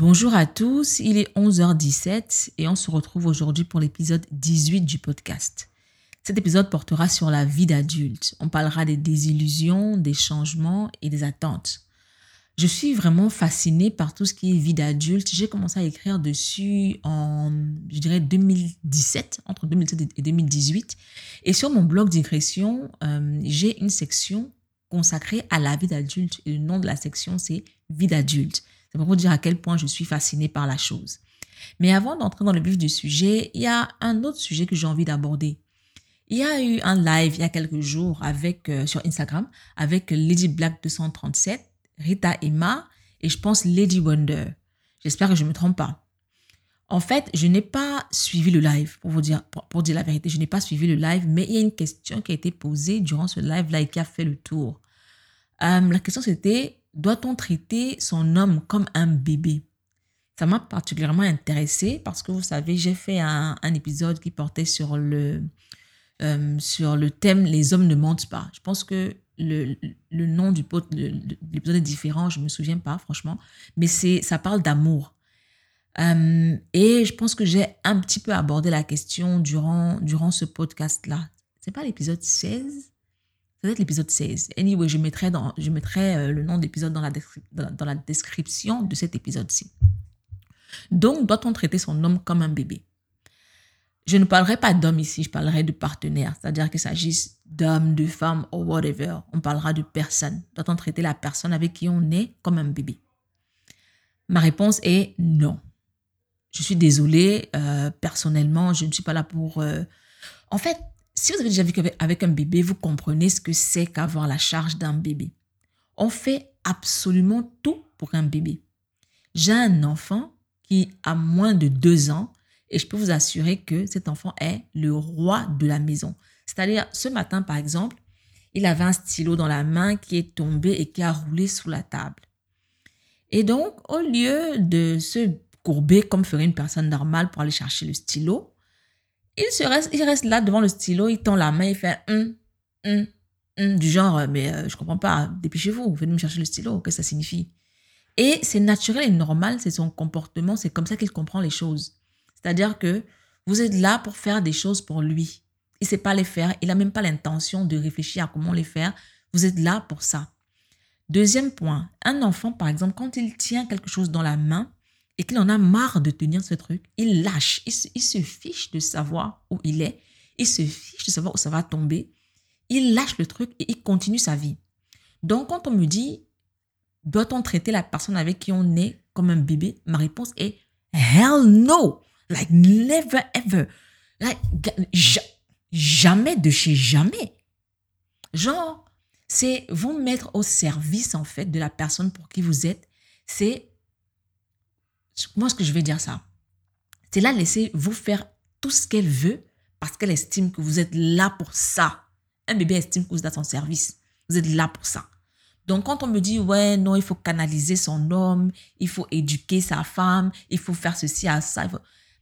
Bonjour à tous, il est 11h17 et on se retrouve aujourd'hui pour l'épisode 18 du podcast. Cet épisode portera sur la vie d'adulte. On parlera des désillusions, des changements et des attentes. Je suis vraiment fascinée par tout ce qui est vie d'adulte. J'ai commencé à écrire dessus en, je dirais, 2017, entre 2017 et 2018. Et sur mon blog digression, euh, j'ai une section consacrée à la vie d'adulte. Le nom de la section, c'est Vie d'adulte. C'est pour vous dire à quel point je suis fascinée par la chose. Mais avant d'entrer dans le vif du sujet, il y a un autre sujet que j'ai envie d'aborder. Il y a eu un live il y a quelques jours avec, euh, sur Instagram avec Lady Black 237 Rita Emma et je pense Lady Wonder. J'espère que je ne me trompe pas. En fait, je n'ai pas suivi le live, pour vous dire, pour, dire la vérité, je n'ai pas suivi le live, mais il y a une question qui a été posée durant ce live-là et qui a fait le tour. Euh, la question c'était, doit-on traiter son homme comme un bébé? Ça m'a particulièrement intéressée parce que vous savez, j'ai fait un, épisode qui portait sur le, euh, sur le thème Les hommes ne mentent pas. Je pense que le, le nom du l'épisode est différent, je me souviens pas franchement, mais ça parle d'amour. Euh, et je pense que j'ai un petit peu abordé la question durant, durant ce podcast-là. C'est pas l'épisode 16 Ça doit être l'épisode 16. Anyway, je mettrai, dans, je mettrai euh, le nom d'épisode dans la, dans la description de cet épisode-ci. Donc, doit-on traiter son homme comme un bébé? Je ne parlerai pas d'homme ici, je parlerai de partenaire, c'est-à-dire qu'il s'agisse d'homme, de femme ou whatever. On parlera de personne. Doit-on traiter la personne avec qui on est comme un bébé? Ma réponse est non. Je suis désolée, euh, personnellement, je ne suis pas là pour... Euh, en fait, si vous avez déjà vécu avec un bébé, vous comprenez ce que c'est qu'avoir la charge d'un bébé. On fait absolument tout pour un bébé. J'ai un enfant qui a moins de deux ans et je peux vous assurer que cet enfant est le roi de la maison. C'est-à-dire, ce matin, par exemple, il avait un stylo dans la main qui est tombé et qui a roulé sous la table. Et donc, au lieu de se courber comme ferait une personne normale pour aller chercher le stylo, il, se reste, il reste là devant le stylo, il tend la main, il fait hum, hum, hum, du genre, mais euh, je comprends pas, dépêchez-vous, venez me chercher le stylo, qu'est-ce que ça signifie? Et c'est naturel et normal, c'est son comportement, c'est comme ça qu'il comprend les choses. C'est-à-dire que vous êtes là pour faire des choses pour lui. Il ne sait pas les faire, il n'a même pas l'intention de réfléchir à comment les faire. Vous êtes là pour ça. Deuxième point, un enfant, par exemple, quand il tient quelque chose dans la main et qu'il en a marre de tenir ce truc, il lâche, il se, fiche de savoir où il est, il se fiche de savoir où ça va tomber, il lâche le truc et il continue sa vie. Donc, quand on me dit, doit-on traiter la personne avec qui on est comme un bébé, ma réponse est, hell no! Like never ever. Like jamais de chez jamais. Genre, c'est vous mettre au service en fait de la personne pour qui vous êtes. C'est moi ce que je vais dire ça. C'est là laisser vous faire tout ce qu'elle veut parce qu'elle estime que vous êtes là pour ça. Un bébé estime que vous êtes à son service. Vous êtes là pour ça. Donc, quand on me dit, ouais, non, il faut canaliser son homme, il faut éduquer sa femme, il faut faire ceci à ça,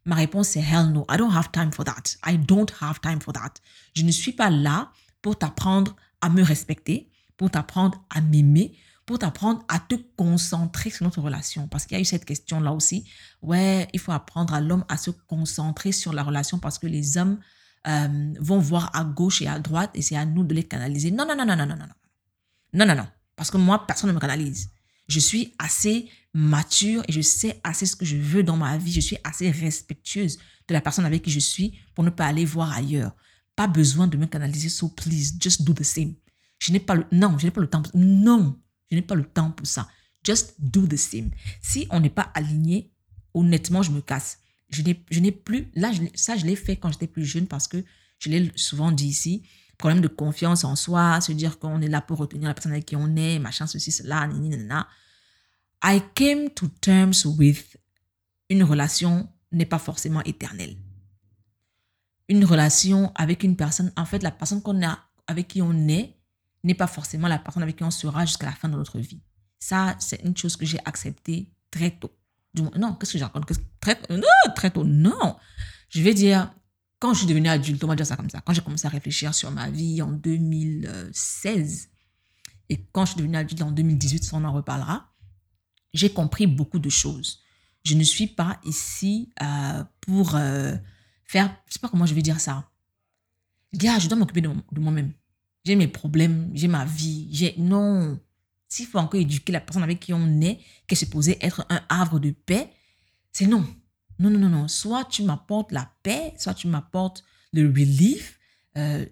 Ma réponse est hell no. I don't have time for that. I don't have time for that. Je ne suis pas là pour t'apprendre à me respecter, pour t'apprendre à m'aimer, pour t'apprendre à te concentrer sur notre relation. Parce qu'il y a eu cette question-là aussi. Ouais, il faut apprendre à l'homme à se concentrer sur la relation parce que les hommes euh, vont voir à gauche et à droite et c'est à nous de les canaliser. Non, non, non, non, non, non, non. Non, non, non. Parce que moi, personne ne me canalise. Je suis assez mature et je sais assez ce que je veux dans ma vie. Je suis assez respectueuse de la personne avec qui je suis pour ne pas aller voir ailleurs. Pas besoin de me canaliser, so please, just do the same. Je n'ai pas non, je n'ai pas le temps. Non, je n'ai pas le temps pour ça. Just do the same. Si on n'est pas aligné, honnêtement, je me casse. Je n'ai, plus, là, ça, je l'ai fait quand j'étais plus jeune parce que je l'ai souvent dit ici, problème de confiance en soi, se dire qu'on est là pour retenir la personne avec qui on est, machin, ceci, cela, nanana. I came to terms with une relation n'est pas forcément éternelle. Une relation avec une personne, en fait, la personne qu'on a, avec qui on est, n'est pas forcément la personne avec qui on sera jusqu'à la fin de notre vie. Ça, c'est une chose que j'ai acceptée très tôt. non, qu'est-ce que j'ai raconte? Très, non, très tôt, non. Je vais dire, quand je suis devenue adulte, on va dire ça comme ça, quand j'ai commencé à réfléchir sur ma vie en 2016, et quand je suis devenue adulte en 2018, on en reparlera, j'ai compris beaucoup de choses. Je ne suis pas ici euh, pour euh, faire, je sais pas comment je vais dire ça. Gars, je dois m'occuper de moi-même. J'ai mes problèmes, j'ai ma vie, j'ai non. S'il faut encore éduquer la personne avec qui on est, qui est supposée être un havre de paix, c'est non. Non, non, non, non. Soit tu m'apportes la paix, soit tu m'apportes le relief, euh,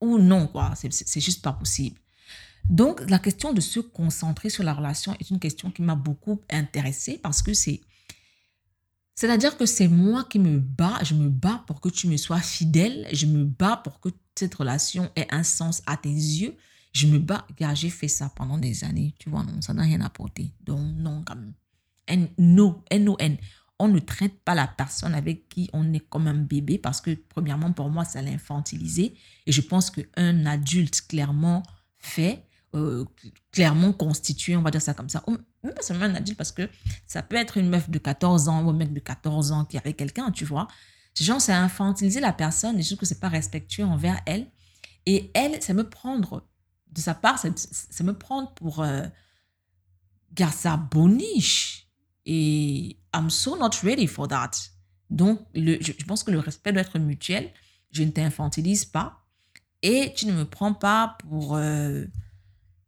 ou non, quoi. C'est juste pas possible. Donc, la question de se concentrer sur la relation est une question qui m'a beaucoup intéressée parce que c'est. C'est-à-dire que c'est moi qui me bats, je me bats pour que tu me sois fidèle, je me bats pour que cette relation ait un sens à tes yeux, je me bats. Car j'ai fait ça pendant des années, tu vois, non, ça n'a rien apporté. Donc, non, quand même. N-O-N. On ne traite pas la personne avec qui on est comme un bébé parce que, premièrement, pour moi, ça l'infantiliser. Et je pense qu'un adulte clairement fait euh, clairement constitué, on va dire ça comme ça. même pas seulement un adulte, parce que ça peut être une meuf de 14 ans ou un mec de 14 ans qui avec quelqu'un, tu vois. Genre, c'est infantiliser la personne et je trouve que c'est pas respectueux envers elle. Et elle, ça me prendre, de sa part, ça, me prendre pour euh, boniche. Et I'm so not ready for that. Donc, je, pense que le respect doit être mutuel. Je ne t'infantilise pas. Et tu ne me prends pas pour... Euh,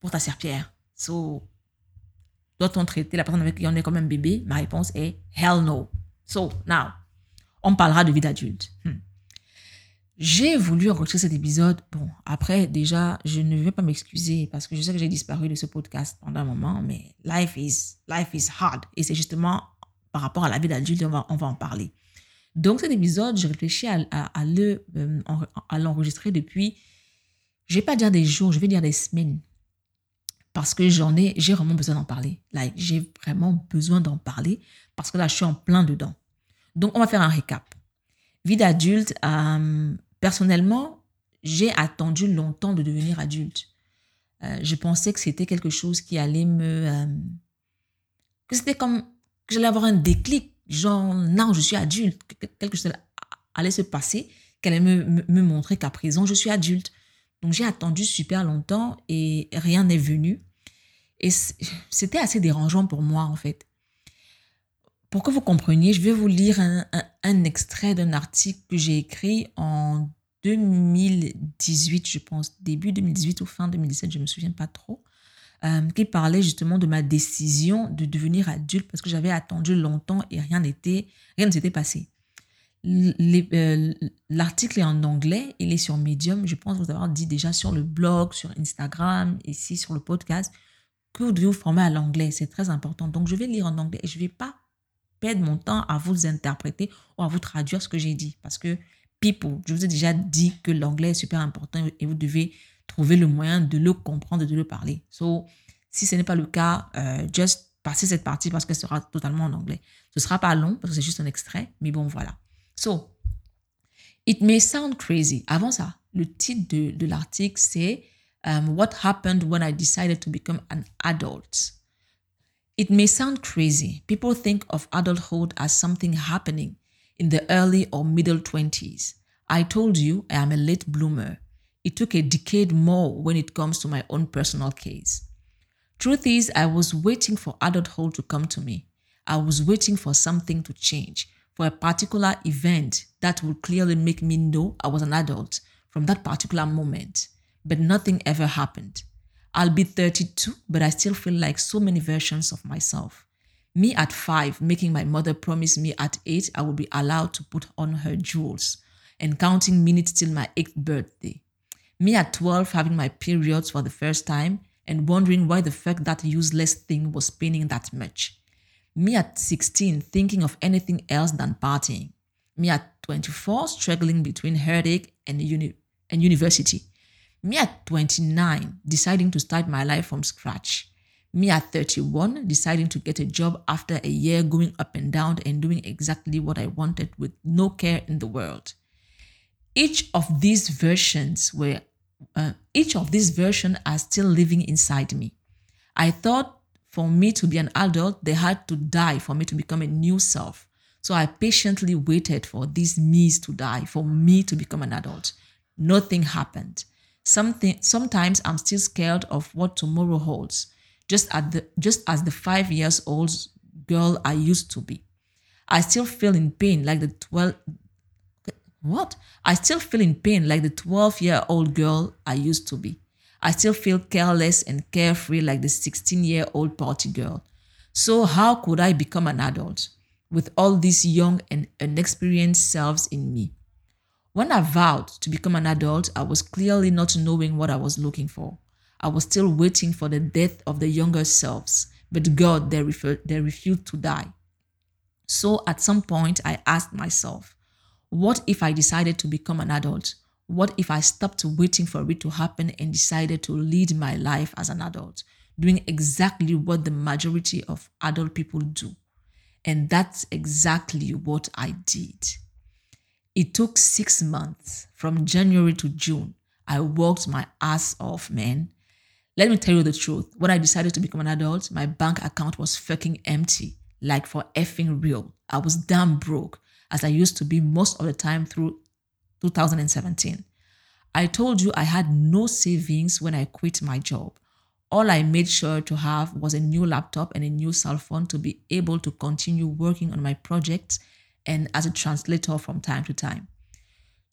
pour ta serpillère. So, doit-on traiter la personne avec qui on est comme un bébé? Ma réponse est hell no. So, now, on parlera de vie d'adulte. Hmm. J'ai voulu enregistrer cet épisode. Bon, après, déjà, je ne vais pas m'excuser parce que je sais que j'ai disparu de ce podcast pendant un moment, mais life is, life is hard. Et c'est justement par rapport à la vie d'adulte, on va, on va en parler. Donc, cet épisode, je réfléchis à, à, le, euh, à l'enregistrer depuis, je ne vais pas dire des jours, je vais dire des semaines parce que j'en ai, j'ai vraiment besoin d'en parler. Like, j'ai vraiment besoin d'en parler parce que là, je suis en plein dedans. Donc, on va faire un récap. Vie d'adulte, euh, personnellement, j'ai attendu longtemps de devenir adulte. Euh, je pensais que c'était quelque chose qui allait me... Euh, que c'était comme... que j'allais avoir un déclic. Genre, non, je suis adulte. Quelque chose allait se passer, qu'elle allait me montrer qu'à présent, je suis adulte. Donc, j'ai attendu super longtemps et rien n'est venu. Et c'était assez dérangeant pour moi, en fait. Pour que vous compreniez, je vais vous lire un, extrait d'un article que j'ai écrit en 2018, je pense, début 2018 ou fin 2017, je ne me souviens pas trop, euh, qui parlait justement de ma décision de devenir adulte parce que j'avais attendu longtemps et rien n'était, rien ne s'était passé. Euh, l'article est en anglais, il est sur Medium, je pense vous avoir dit déjà sur le blog, sur Instagram, ici sur le podcast que vous devez vous former à l'anglais. C'est très important. Donc, je vais lire en anglais et je ne vais pas perdre mon temps à vous interpréter ou à vous traduire ce que j'ai dit. Parce que, people, je vous ai déjà dit que l'anglais est super important et vous devez trouver le moyen de le comprendre de le parler. So, si ce n'est pas le cas, euh, just passez cette partie parce qu'elle sera totalement en anglais. Ce ne sera pas long parce que c'est juste un extrait, mais bon, voilà. So, it may sound crazy. Avant ça, le titre de, de l'article, c'est um, what happened when I decided to become an adult. It may sound crazy. People think of adulthood as something happening in the early or middle 20s. I told you I am a late bloomer. It took a decade more when it comes to my own personal case. Truth is, I was waiting for adulthood to come to me. I was waiting for something to change, for a particular event that would clearly make me know I was an adult from that particular moment but nothing ever happened. I'll be 32, but I still feel like so many versions of myself. Me at five, making my mother promise me at eight I would be allowed to put on her jewels, and counting minutes till my eighth birthday. Me at 12, having my periods for the first time, and wondering why the fuck that useless thing was paining that much. Me at 16, thinking of anything else than partying. Me at 24, struggling between heartache and, uni- and university. Me at 29, deciding to start my life from scratch. Me at 31, deciding to get a job after a year going up and down and doing exactly what I wanted with no care in the world. Each of these versions were, uh, each of these versions are still living inside me. I thought for me to be an adult, they had to die for me to become a new self. So I patiently waited for these me's to die, for me to become an adult. Nothing happened. Something, sometimes I'm still scared of what tomorrow holds. Just, at the, just as the five years old girl I used to be. I still feel in pain like the 12 what? I still feel in pain like the 12 year old girl I used to be. I still feel careless and carefree like the 16 year old party girl. So, how could I become an adult with all these young and inexperienced selves in me? When I vowed to become an adult, I was clearly not knowing what I was looking for. I was still waiting for the death of the younger selves, but God, they, refer- they refused to die. So at some point, I asked myself, what if I decided to become an adult? What if I stopped waiting for it to happen and decided to lead my life as an adult, doing exactly what the majority of adult people do? And that's exactly what I did. It took six months from January to June. I worked my ass off, man. Let me tell you the truth. When I decided to become an adult, my bank account was fucking empty like for effing real. I was damn broke as I used to be most of the time through 2017. I told you I had no savings when I quit my job. All I made sure to have was a new laptop and a new cell phone to be able to continue working on my projects and as a translator from time to time.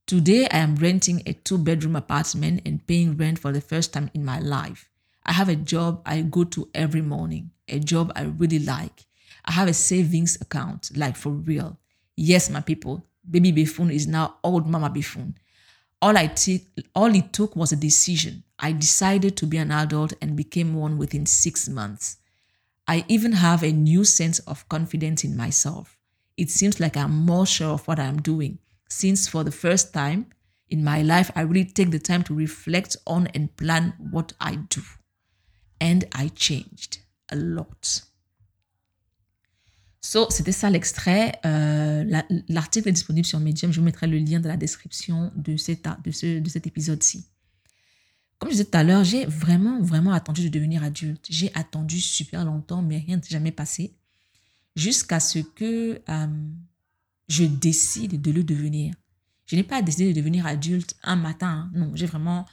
Today, I am renting a two bedroom apartment and paying rent for the first time in my life. I have a job I go to every morning, a job I really like. I have a savings account, like for real. Yes, my people, baby buffoon is now old mama buffoon. All I t- all it took was a decision. I decided to be an adult and became one within six months. I even have a new sense of confidence in myself. It seems like I'm more sure of what I'm doing, since for the first time in my life, I really take the time to reflect on and plan what I do. And I changed a lot. So, c'était ça l'extrait. Euh, l'article est disponible sur Medium. Je vous mettrai le lien dans la description de, cet, de, ce, de cet épisode-ci. Comme je disais tout à l'heure, j'ai vraiment, vraiment attendu de devenir adulte. J'ai attendu super longtemps, mais rien n'est jamais passé. Jusqu'à ce que euh, je décide de le devenir. Je n'ai pas décidé de devenir adulte un matin. Non, j'ai vraiment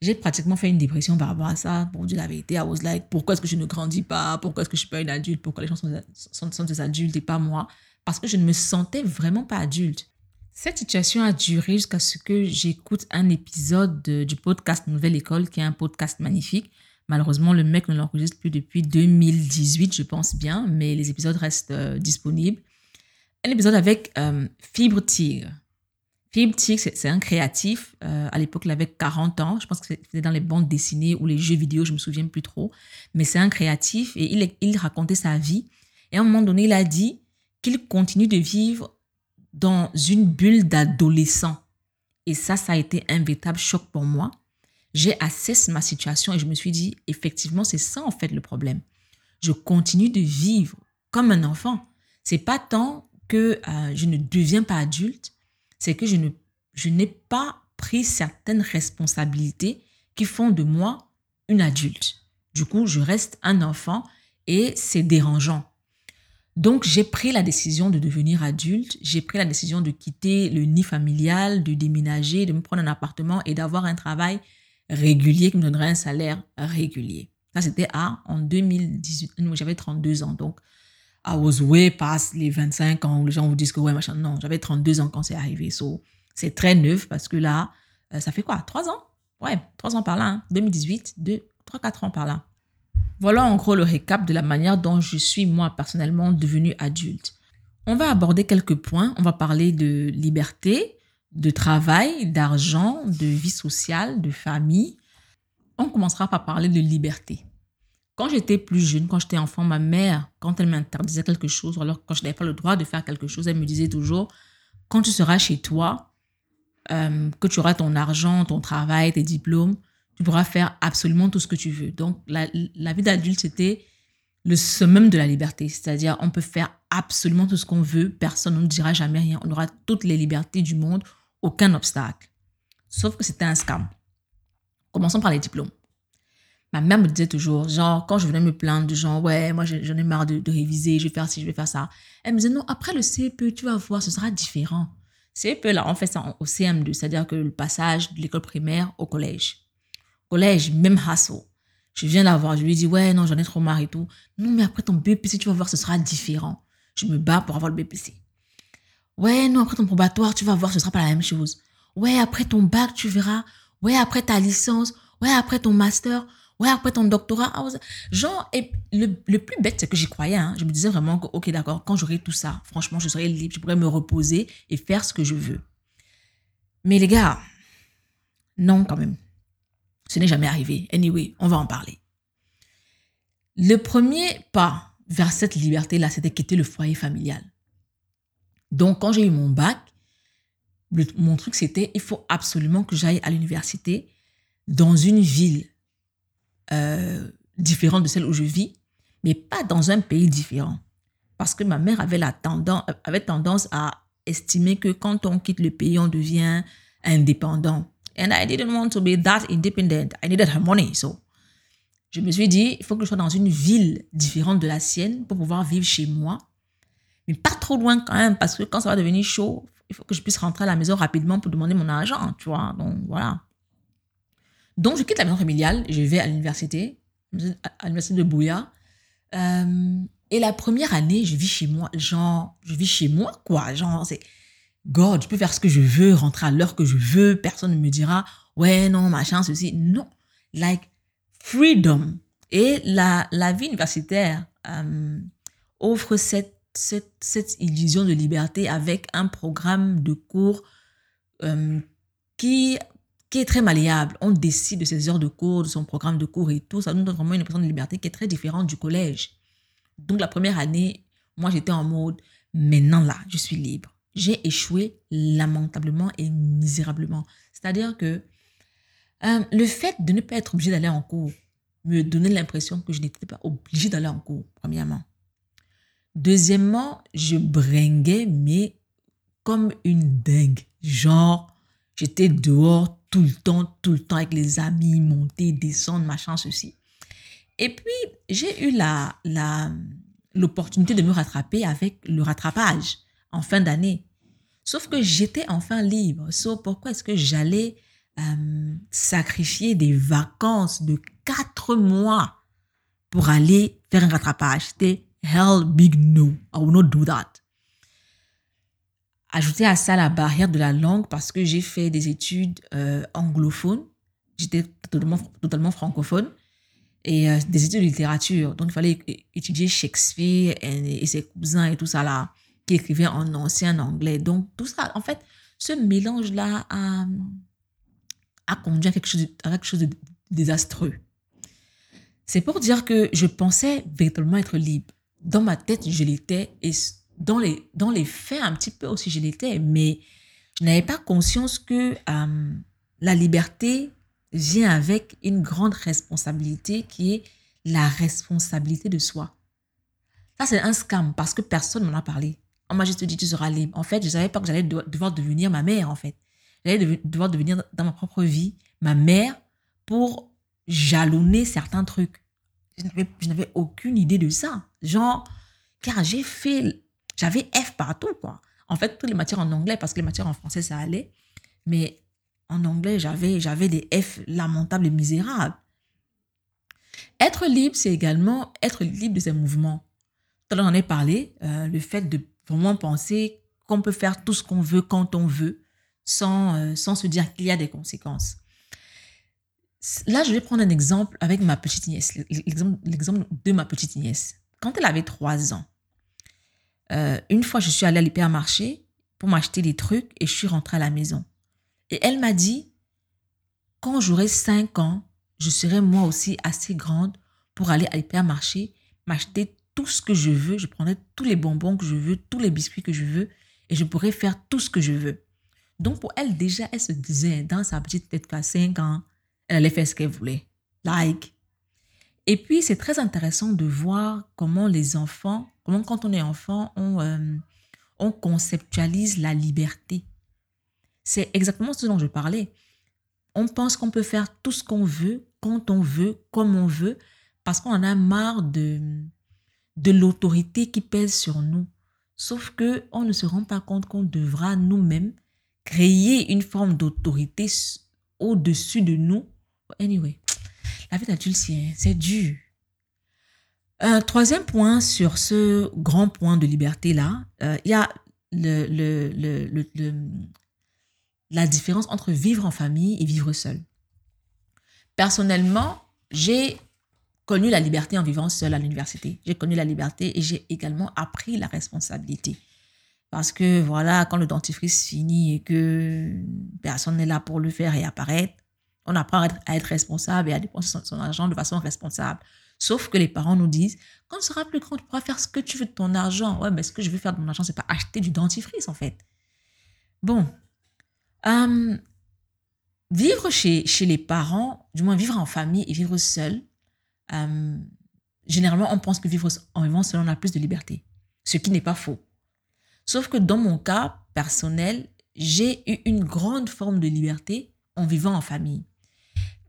j'ai pratiquement fait une dépression par rapport à ça. Pour dire la vérité, I was like, pourquoi est-ce que je ne grandis pas? Pourquoi est-ce que je suis pas une adulte? Pourquoi les gens sont, sont, des adultes et pas moi? Parce que je ne me sentais vraiment pas adulte. Cette situation a duré jusqu'à ce que j'écoute un épisode du podcast Nouvelle École, qui est un podcast magnifique. Malheureusement, le mec ne l'enregistre plus depuis 2018, je pense bien, mais les épisodes restent euh, disponibles. Un épisode avec euh, Fibre Tigre. Philippe Tig, c'est un créatif. Euh, à l'époque, il avait 40 ans. Je pense que c'était dans les bandes dessinées ou les jeux vidéo, je me souviens plus trop. Mais c'est un créatif et il, il racontait sa vie. Et à un moment donné, il a dit qu'il continue de vivre dans une bulle d'adolescent. Et ça, ça a été un véritable choc pour moi. J'ai assessé ma situation et je me suis dit, effectivement, c'est ça en fait le problème. Je continue de vivre comme un enfant. C'est pas tant que euh, je ne deviens pas adulte, c'est que je ne je n'ai pas pris certaines responsabilités qui font de moi une adulte. Du coup, je reste un enfant et c'est dérangeant. Donc, j'ai pris la décision de devenir adulte. J'ai pris la décision de quitter le nid familial, de déménager, de me prendre un appartement et d'avoir un travail régulier qui me donnerait un salaire régulier. Ça, c'était à, en 2018. J'avais 32 ans. Donc, I was way past les 25 ans où les gens vous disent que ouais, machin. Non, j'avais 32 ans quand c'est arrivé. So, c'est très neuf parce que là, euh, ça fait quoi? 3 ans? Ouais, 3 ans par là. 2018, 2, 3, 4 ans par là. Voilà en gros le récap de la manière dont je suis moi personnellement devenue adulte. On va aborder quelques points. On va parler de liberté, de travail, d'argent, de vie sociale, de famille. On commencera par parler de liberté. Quand j'étais plus jeune, quand j'étais enfant, ma mère, quand elle m'interdisait quelque chose, alors quand je n'avais pas le droit de faire quelque chose, elle me disait toujours, quand tu seras chez toi, euh, que tu auras ton argent, ton travail, tes diplômes, tu pourras faire absolument tout ce que tu veux. Donc, la, la vie d'adulte, c'était le summum de la liberté. C'est-à-dire, on peut faire absolument tout ce qu'on veut, personne ne nous dira jamais rien. On aura toutes les libertés du monde, aucun obstacle. Sauf que c'était un scam. Commençons par les diplômes. Ma mère me disait toujours, genre, quand je venais me plaindre du genre, ouais, moi j'en ai marre de, réviser, je vais faire ci, je vais faire ça. Elle me disait, non, après le CEP, tu vas voir, ce sera différent. CEP, là, on fait ça au CM2, c'est-à-dire que le passage de l'école primaire au collège. Collège, même hassle. Je viens la voir, je lui dis, ouais, non, j'en ai trop marre et tout. Non, mais après ton BPC, tu vas voir, ce sera différent. Je me bats pour avoir le BPC. Ouais, non, après ton probatoire, tu vas voir, ce sera pas la même chose. Ouais, après ton bac, tu verras. Ouais, après ta licence. Ouais, après ton master. Ouais, après ton doctorat. Ah, genre, et le, le plus bête, c'est que j'y croyais. Hein. Je me disais vraiment que, ok, d'accord, quand j'aurai tout ça, franchement, je serai libre, je pourrai me reposer et faire ce que je veux. Mais les gars, non, quand même. Ce n'est jamais arrivé. Anyway, on va en parler. Le premier pas vers cette liberté-là, c'était quitter le foyer familial. Donc, quand j'ai eu mon bac, mon truc, c'était, il faut absolument que j'aille à l'université dans une ville euh, différente de celle où je vis, mais pas dans un pays différent. Parce que ma mère avait, la tendance, avait tendance à estimer que quand on quitte le pays, on devient indépendant. And I didn't want to be that independent. I needed her money. So, je me suis dit, il faut que je sois dans une ville différente de la sienne pour pouvoir vivre chez moi mais pas trop loin quand même, parce que quand ça va devenir chaud, il faut que je puisse rentrer à la maison rapidement pour demander mon argent, tu vois. Donc, voilà. Donc, je quitte la maison familiale, je vais à l'université, à l'université de Bouya. Euh, et la première année, je vis chez moi, genre, je vis chez moi, quoi. Genre, c'est, God, je peux faire ce que je veux, rentrer à l'heure que je veux, personne ne me dira, ouais, non, machin, ceci. Non. Like, freedom. Et la, la vie universitaire euh, offre cette cette, illusion de liberté avec un programme de cours euh, qui, qui est très malléable. On décide de ses heures de cours, de son programme de cours et tout. Ça nous donne vraiment une impression de liberté qui est très différente du collège. Donc la première année, moi j'étais en mode, maintenant là, je suis libre. J'ai échoué lamentablement et misérablement. C'est-à-dire que euh, le fait de ne pas être obligé d'aller en cours me donnait l'impression que je n'étais pas obligé d'aller en cours, premièrement. Deuxièmement, je bringuais, mais comme une dingue. Genre, j'étais dehors tout le temps, tout le temps avec les amis, monter, descendre, machin, ceci. Et puis, j'ai eu la, l'opportunité de me rattraper avec le rattrapage en fin d'année. Sauf que j'étais enfin libre. Sauf pourquoi est-ce que j'allais euh, sacrifier des vacances de quatre mois pour aller faire un rattrapage? Hell big no. I will not do that. Ajouter à ça la barrière de la langue parce que j'ai fait des études euh, anglophones. J'étais totalement, totalement francophone et euh, des études de littérature. Donc, il fallait étudier Shakespeare et, ses cousins et tout ça là, qui écrivaient en ancien anglais. Donc, tout ça, en fait, ce mélange-là a conduit à quelque chose à quelque chose de désastreux. C'est pour dire que je pensais véritablement être libre dans ma tête, je l'étais et dans les, dans les faits, un petit peu aussi, je l'étais, mais je n'avais pas conscience que euh, la liberté vient avec une grande responsabilité qui est la responsabilité de soi. Ça, c'est un scam parce que personne ne m'en a parlé. On m'a juste dit, tu seras libre. En fait, je ne savais pas que j'allais devoir devenir ma mère, en fait. J'allais devoir devenir dans ma propre vie ma mère pour jalonner certains trucs je n'avais aucune idée de ça. Genre, car j'ai fait, j'avais F partout, quoi. En fait, toutes les matières en anglais, parce que les matières en français, ça allait. Mais en anglais, j'avais, j'avais des F lamentables et misérables. Être libre, c'est également être libre de ses mouvements. Tout j'en ai parlé, euh, le fait de vraiment penser qu'on peut faire tout ce qu'on veut quand on veut, sans, euh, sans se dire qu'il y a des conséquences. Là, je vais prendre un exemple avec ma petite nièce, l'exemple de ma petite nièce. Quand elle avait trois ans, euh, une fois, je suis allée à l'hypermarché pour m'acheter des trucs et je suis rentrée à la maison. Et elle m'a dit, quand j'aurai cinq ans, je serai moi aussi assez grande pour aller à l'hypermarché, m'acheter tout ce que je veux, je prendrai tous les bonbons que je veux, tous les biscuits que je veux, et je pourrai faire tout ce que je veux. Donc pour elle, déjà, elle se disait dans sa petite tête qu'à cinq ans, elle allait faire ce qu'elle voulait. Like. Et puis, c'est très intéressant de voir comment les enfants, comment quand on est enfant, on, euh, on conceptualise la liberté. C'est exactement ce dont je parlais. On pense qu'on peut faire tout ce qu'on veut, quand on veut, comme on veut, parce qu'on en a marre de, de l'autorité qui pèse sur nous. Sauf que on ne se rend pas compte qu'on devra nous-mêmes créer une forme d'autorité au-dessus de nous Anyway, la vie d'adulte, c'est dur. Un troisième point sur ce grand point de liberté-là, euh, il y a la différence entre vivre en famille et vivre seul. Personnellement, j'ai connu la liberté en vivant seul à l'université. J'ai connu la liberté et j'ai également appris la responsabilité. Parce que voilà, quand le dentifrice finit et que personne n'est là pour le faire et apparaître, on apprend à être, responsable et à dépenser son, argent de façon responsable. Sauf que les parents nous disent, quand tu seras plus grand, tu pourras faire ce que tu veux de ton argent. Ouais, mais ce que je veux faire de mon argent, c'est pas acheter du dentifrice, en fait. Bon. Euh, vivre chez, chez les parents, du moins vivre en famille et vivre seul, euh, généralement, on pense que vivre en vivant seul, on a plus de liberté. Ce qui n'est pas faux. Sauf que dans mon cas personnel, j'ai eu une grande forme de liberté en vivant en famille.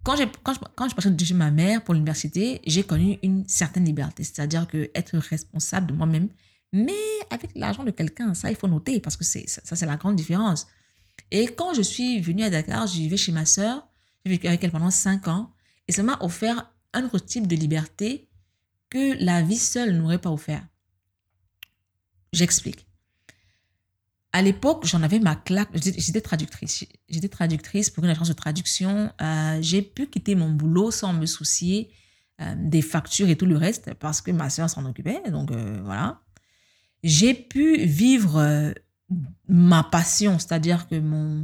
Quand, quand, je, quand je passais de chez ma mère pour l'université, j'ai connu une certaine liberté, c'est-à-dire que être responsable de moi-même, mais avec l'argent de quelqu'un, ça il faut noter parce que c'est ça, c'est la grande différence. Et quand je suis venue à Dakar, je vivais chez ma sœur, j'ai vécu avec elle pendant cinq ans, et ça m'a offert un autre type de liberté que la vie seule n'aurait pas offert. J'explique à l'époque, j'en avais ma claque. J'étais traductrice. J'étais traductrice pour une agence de traduction. Euh, j'ai pu quitter mon boulot sans me soucier euh, des factures et tout le reste parce que ma soeur s'en occupait. Donc euh, voilà. J'ai pu vivre ma passion, c'est-à-dire que mon,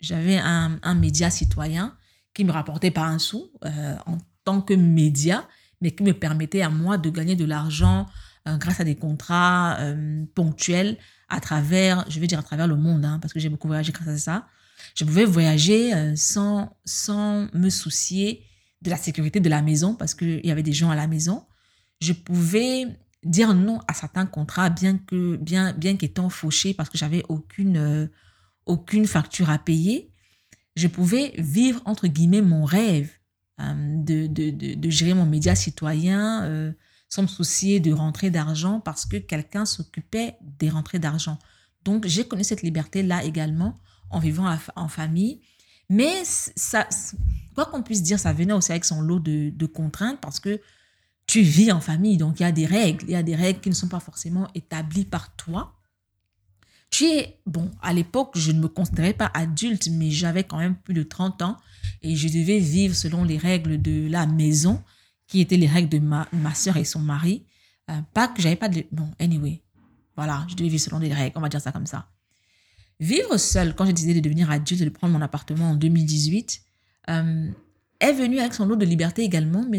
j'avais un, un, média citoyen qui me rapportait pas un sou en tant que média, mais qui me permettait à moi de gagner de l'argent grâce à des contrats ponctuels à travers, je vais dire à travers le monde, hein, parce que j'ai beaucoup voyagé grâce à ça. Je pouvais voyager euh, sans, sans me soucier de la sécurité de la maison, parce qu'il y avait des gens à la maison. Je pouvais dire non à certains contrats, bien que bien, bien qu'étant fauché, parce que j'avais aucune, euh, aucune facture à payer. Je pouvais vivre, entre guillemets, mon rêve euh, de, de, de, de, gérer mon média citoyen, sans me soucier de rentrée d'argent parce que quelqu'un s'occupait des rentrées d'argent. Donc, j'ai connu cette liberté-là également en vivant en famille. Mais ça, quoi qu'on puisse dire, ça venait aussi avec son lot de, de, contraintes parce que tu vis en famille, donc il y a des règles. Il y a des règles qui ne sont pas forcément établies par toi. Tu es, bon, à l'époque, je ne me considérais pas adulte, mais j'avais quand même plus de 30 ans et je devais vivre selon les règles de la maison qui étaient les règles de ma, ma soeur et son mari. Euh, pas que j'avais pas de... Bon, anyway. Voilà, je devais vivre selon des règles, on va dire ça comme ça. Vivre seul, quand j'ai décidé de devenir adulte et de prendre mon appartement en 2018, euh, est venu avec son lot de liberté également, mais,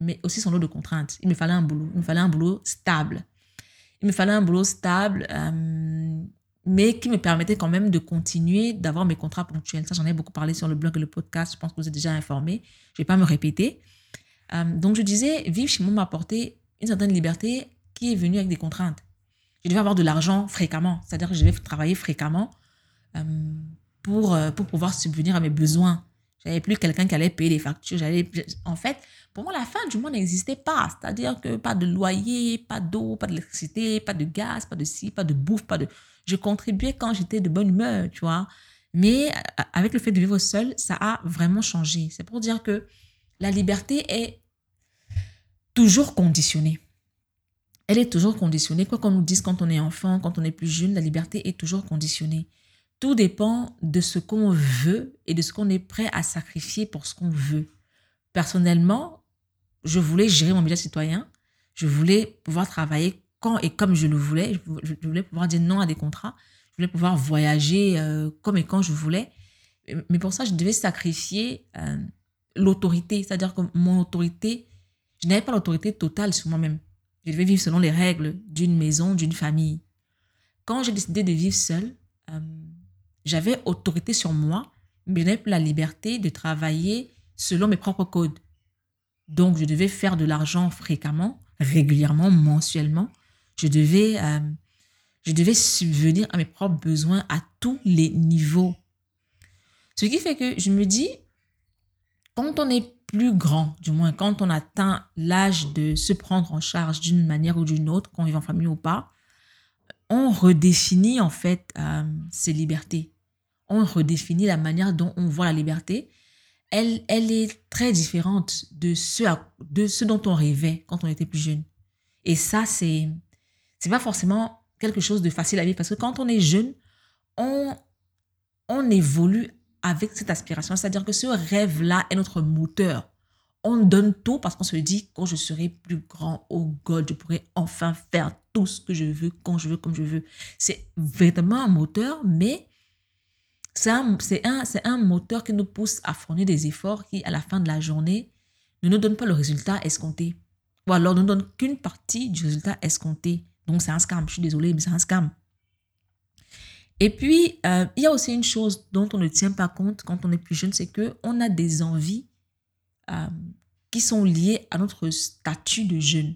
mais aussi son lot de contraintes. Il me fallait un boulot. Il me fallait un boulot stable. Il me fallait un boulot stable, euh, mais qui me permettait quand même de continuer d'avoir mes contrats ponctuels. Ça, j'en ai beaucoup parlé sur le blog et le podcast. Je pense que vous êtes déjà informés. Je ne vais pas me répéter. Euh, donc je disais, vivre chez moi m'a apporté une certaine liberté qui est venue avec des contraintes. Je devais avoir de l'argent fréquemment, c'est-à-dire que je devais travailler fréquemment euh, pour, euh, pour pouvoir subvenir à mes besoins. J'avais plus quelqu'un qui allait payer les factures. J'allais, en fait, pour moi, la fin du monde n'existait pas. C'est-à-dire que pas de loyer, pas d'eau, pas d'électricité, pas de gaz, pas de ci, pas de bouffe, pas de. Je contribuais quand j'étais de bonne humeur, tu vois. Mais avec le fait de vivre seul, ça a vraiment changé. C'est pour dire que la liberté est toujours conditionnée. Elle est toujours conditionnée. Quoi qu'on nous dise quand on est enfant, quand on est plus jeune, la liberté est toujours conditionnée. Tout dépend de ce qu'on veut et de ce qu'on est prêt à sacrifier pour ce qu'on veut. Personnellement, je voulais gérer mon média citoyen. Je voulais pouvoir travailler quand et comme je le voulais. Je voulais pouvoir dire non à des contrats. Je voulais pouvoir voyager euh, comme et quand je voulais. Mais pour ça, je devais sacrifier euh, l'autorité. C'est-à-dire que mon autorité, je n'avais pas l'autorité totale sur moi-même. Je devais vivre selon les règles d'une maison, d'une famille. Quand j'ai décidé de vivre seule, euh, j'avais autorité sur moi, mais je n'avais plus la liberté de travailler selon mes propres codes. Donc, je devais faire de l'argent fréquemment, régulièrement, mensuellement. Je devais, euh, je devais subvenir à mes propres besoins à tous les niveaux. Ce qui fait que je me dis, quand on est plus grand, du moins quand on atteint l'âge de se prendre en charge d'une manière ou d'une autre, qu'on vive en famille ou pas, on redéfinit en fait euh, ses libertés. On redéfinit la manière dont on voit la liberté. elle, elle est très différente de ce, de ce dont on rêvait quand on était plus jeune. Et ça, c'est, c'est pas forcément quelque chose de facile à vivre parce que quand on est jeune, on, on évolue avec cette aspiration. C'est-à-dire que ce rêve-là est notre moteur. On donne tout parce qu'on se dit, quand je serai plus grand, oh God, je pourrai enfin faire tout ce que je veux, quand je veux, comme je veux. C'est véritablement un moteur, mais c'est un moteur qui nous pousse à fournir des efforts qui, à la fin de la journée, ne nous donne pas le résultat escompté. Ou alors ne nous donne qu'une partie du résultat escompté. Donc c'est un scam. Je suis désolée, mais c'est un scam. Et puis, euh, il y a aussi une chose dont on ne tient pas compte quand on est plus jeune, c'est qu'on a des envies euh, qui sont liées à notre statut de jeune.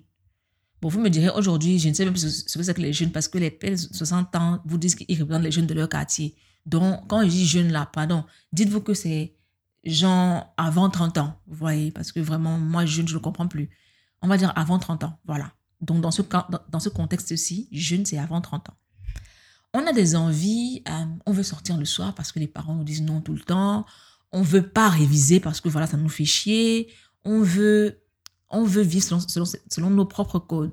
Bon, vous me direz, aujourd'hui, je ne sais même plus ce que c'est que les jeunes, parce que les pères 60 ans vous disent qu'ils représentent les jeunes de leur quartier. Donc, quand je dis jeunes là, pardon, dites-vous que c'est gens avant 30 ans, vous voyez, parce que vraiment, moi, jeune, je ne comprends plus. On va dire avant 30 ans, voilà. Donc, dans ce, dans ce contexte-ci, jeune, c'est avant 30 ans on a des envies, euh, on veut sortir le soir parce que les parents nous disent non tout le temps, on veut pas réviser parce que voilà, ça nous fait chier, on veut, on veut vivre selon, nos propres codes.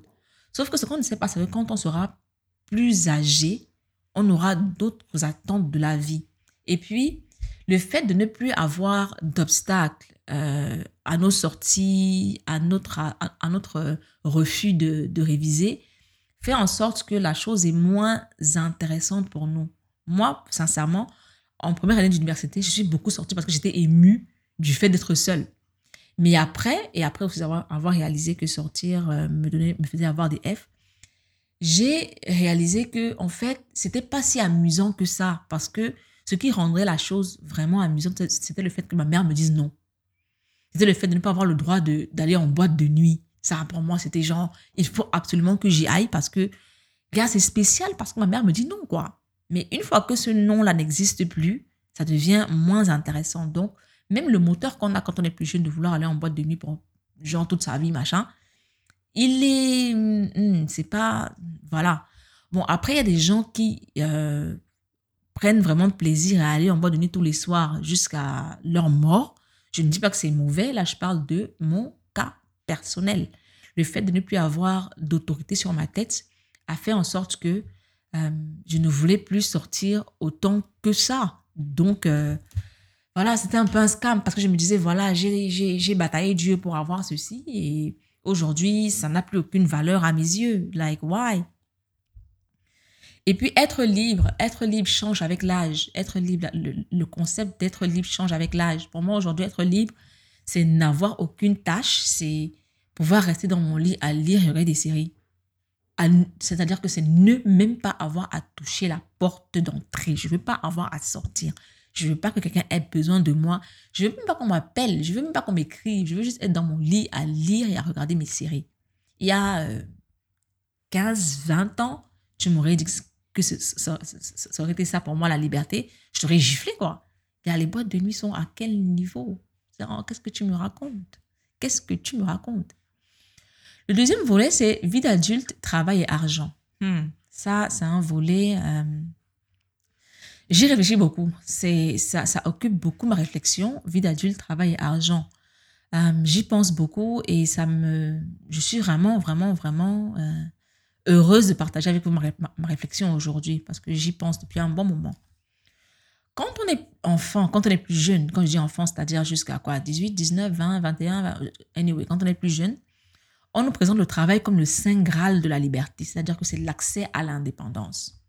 Sauf que ce qu'on ne sait pas, c'est que quand on sera plus âgé, on aura d'autres attentes de la vie. Et puis, le fait de ne plus avoir d'obstacles euh, à nos sorties, à notre, à, notre refus de, de réviser, fait en sorte que la chose est moins intéressante pour nous. Moi, sincèrement, en première année d'université, je suis beaucoup sortie parce que j'étais émue du fait d'être seule. Mais après, et après aussi avoir, réalisé que sortir euh, me, donnait, me faisait avoir des F, j'ai réalisé que en fait, c'était pas si amusant que ça parce que ce qui rendrait la chose vraiment amusante, c'était le fait que ma mère me dise non. C'était le fait de ne pas avoir le droit d'aller en boîte de nuit. Ça, pour moi, c'était genre, il faut absolument que j'y aille parce que, gars, c'est spécial parce que ma mère me dit non, quoi. Mais une fois que ce non-là n'existe plus, ça devient moins intéressant. Donc, même le moteur qu'on a quand on est plus jeune de vouloir aller en boîte de nuit pour, genre, toute sa vie, machin, il est. Hmm, c'est pas. Voilà. Bon, après, il y a des gens qui euh, prennent vraiment plaisir à aller en boîte de nuit tous les soirs jusqu'à leur mort. Je ne dis pas que c'est mauvais. Là, je parle de mon personnel. Le fait de ne plus avoir d'autorité sur ma tête a fait en sorte que euh, je ne voulais plus sortir autant que ça. Donc, euh, voilà, c'était un peu un scam parce que je me disais, voilà, j'ai bataillé Dieu pour avoir ceci et aujourd'hui, ça n'a plus aucune valeur à mes yeux. Like, why? Et puis, être libre, être libre change avec l'âge. Être libre, le concept d'être libre change avec l'âge. Pour moi, aujourd'hui, être libre, c'est n'avoir aucune tâche, c'est pouvoir rester dans mon lit à lire et regarder des séries. C'est-à-dire que c'est ne même pas avoir à toucher la porte d'entrée. Je ne veux pas avoir à sortir. Je ne veux pas que quelqu'un ait besoin de moi. Je ne veux même pas qu'on m'appelle. Je ne veux même pas qu'on m'écrive. Je veux juste être dans mon lit à lire et à regarder mes séries. Il y a 15, euh, 20 ans, tu m'aurais dit que ça, aurait été ça pour moi, la liberté. Je t'aurais giflé, quoi. les boîtes de nuit sont à quel niveau? Qu'est-ce que tu me racontes? Qu'est-ce que tu me racontes? Le deuxième volet, c'est vie d'adulte, travail et argent. Hmm. Ça, c'est un volet... Euh, j'y réfléchis beaucoup. Ça occupe beaucoup ma réflexion. Vie d'adulte, travail et argent. Euh, j'y pense beaucoup et ça me... Je suis vraiment, vraiment, vraiment euh, heureuse de partager avec vous ma réflexion aujourd'hui parce que j'y pense depuis un bon moment. Quand on est enfant, quand on est plus jeune, quand je dis enfant, c'est-à-dire jusqu'à quoi 18, 19, 20, 21, anyway, quand on est plus jeune, on nous présente le travail comme le saint graal de la liberté, c'est-à-dire que c'est l'accès à l'indépendance.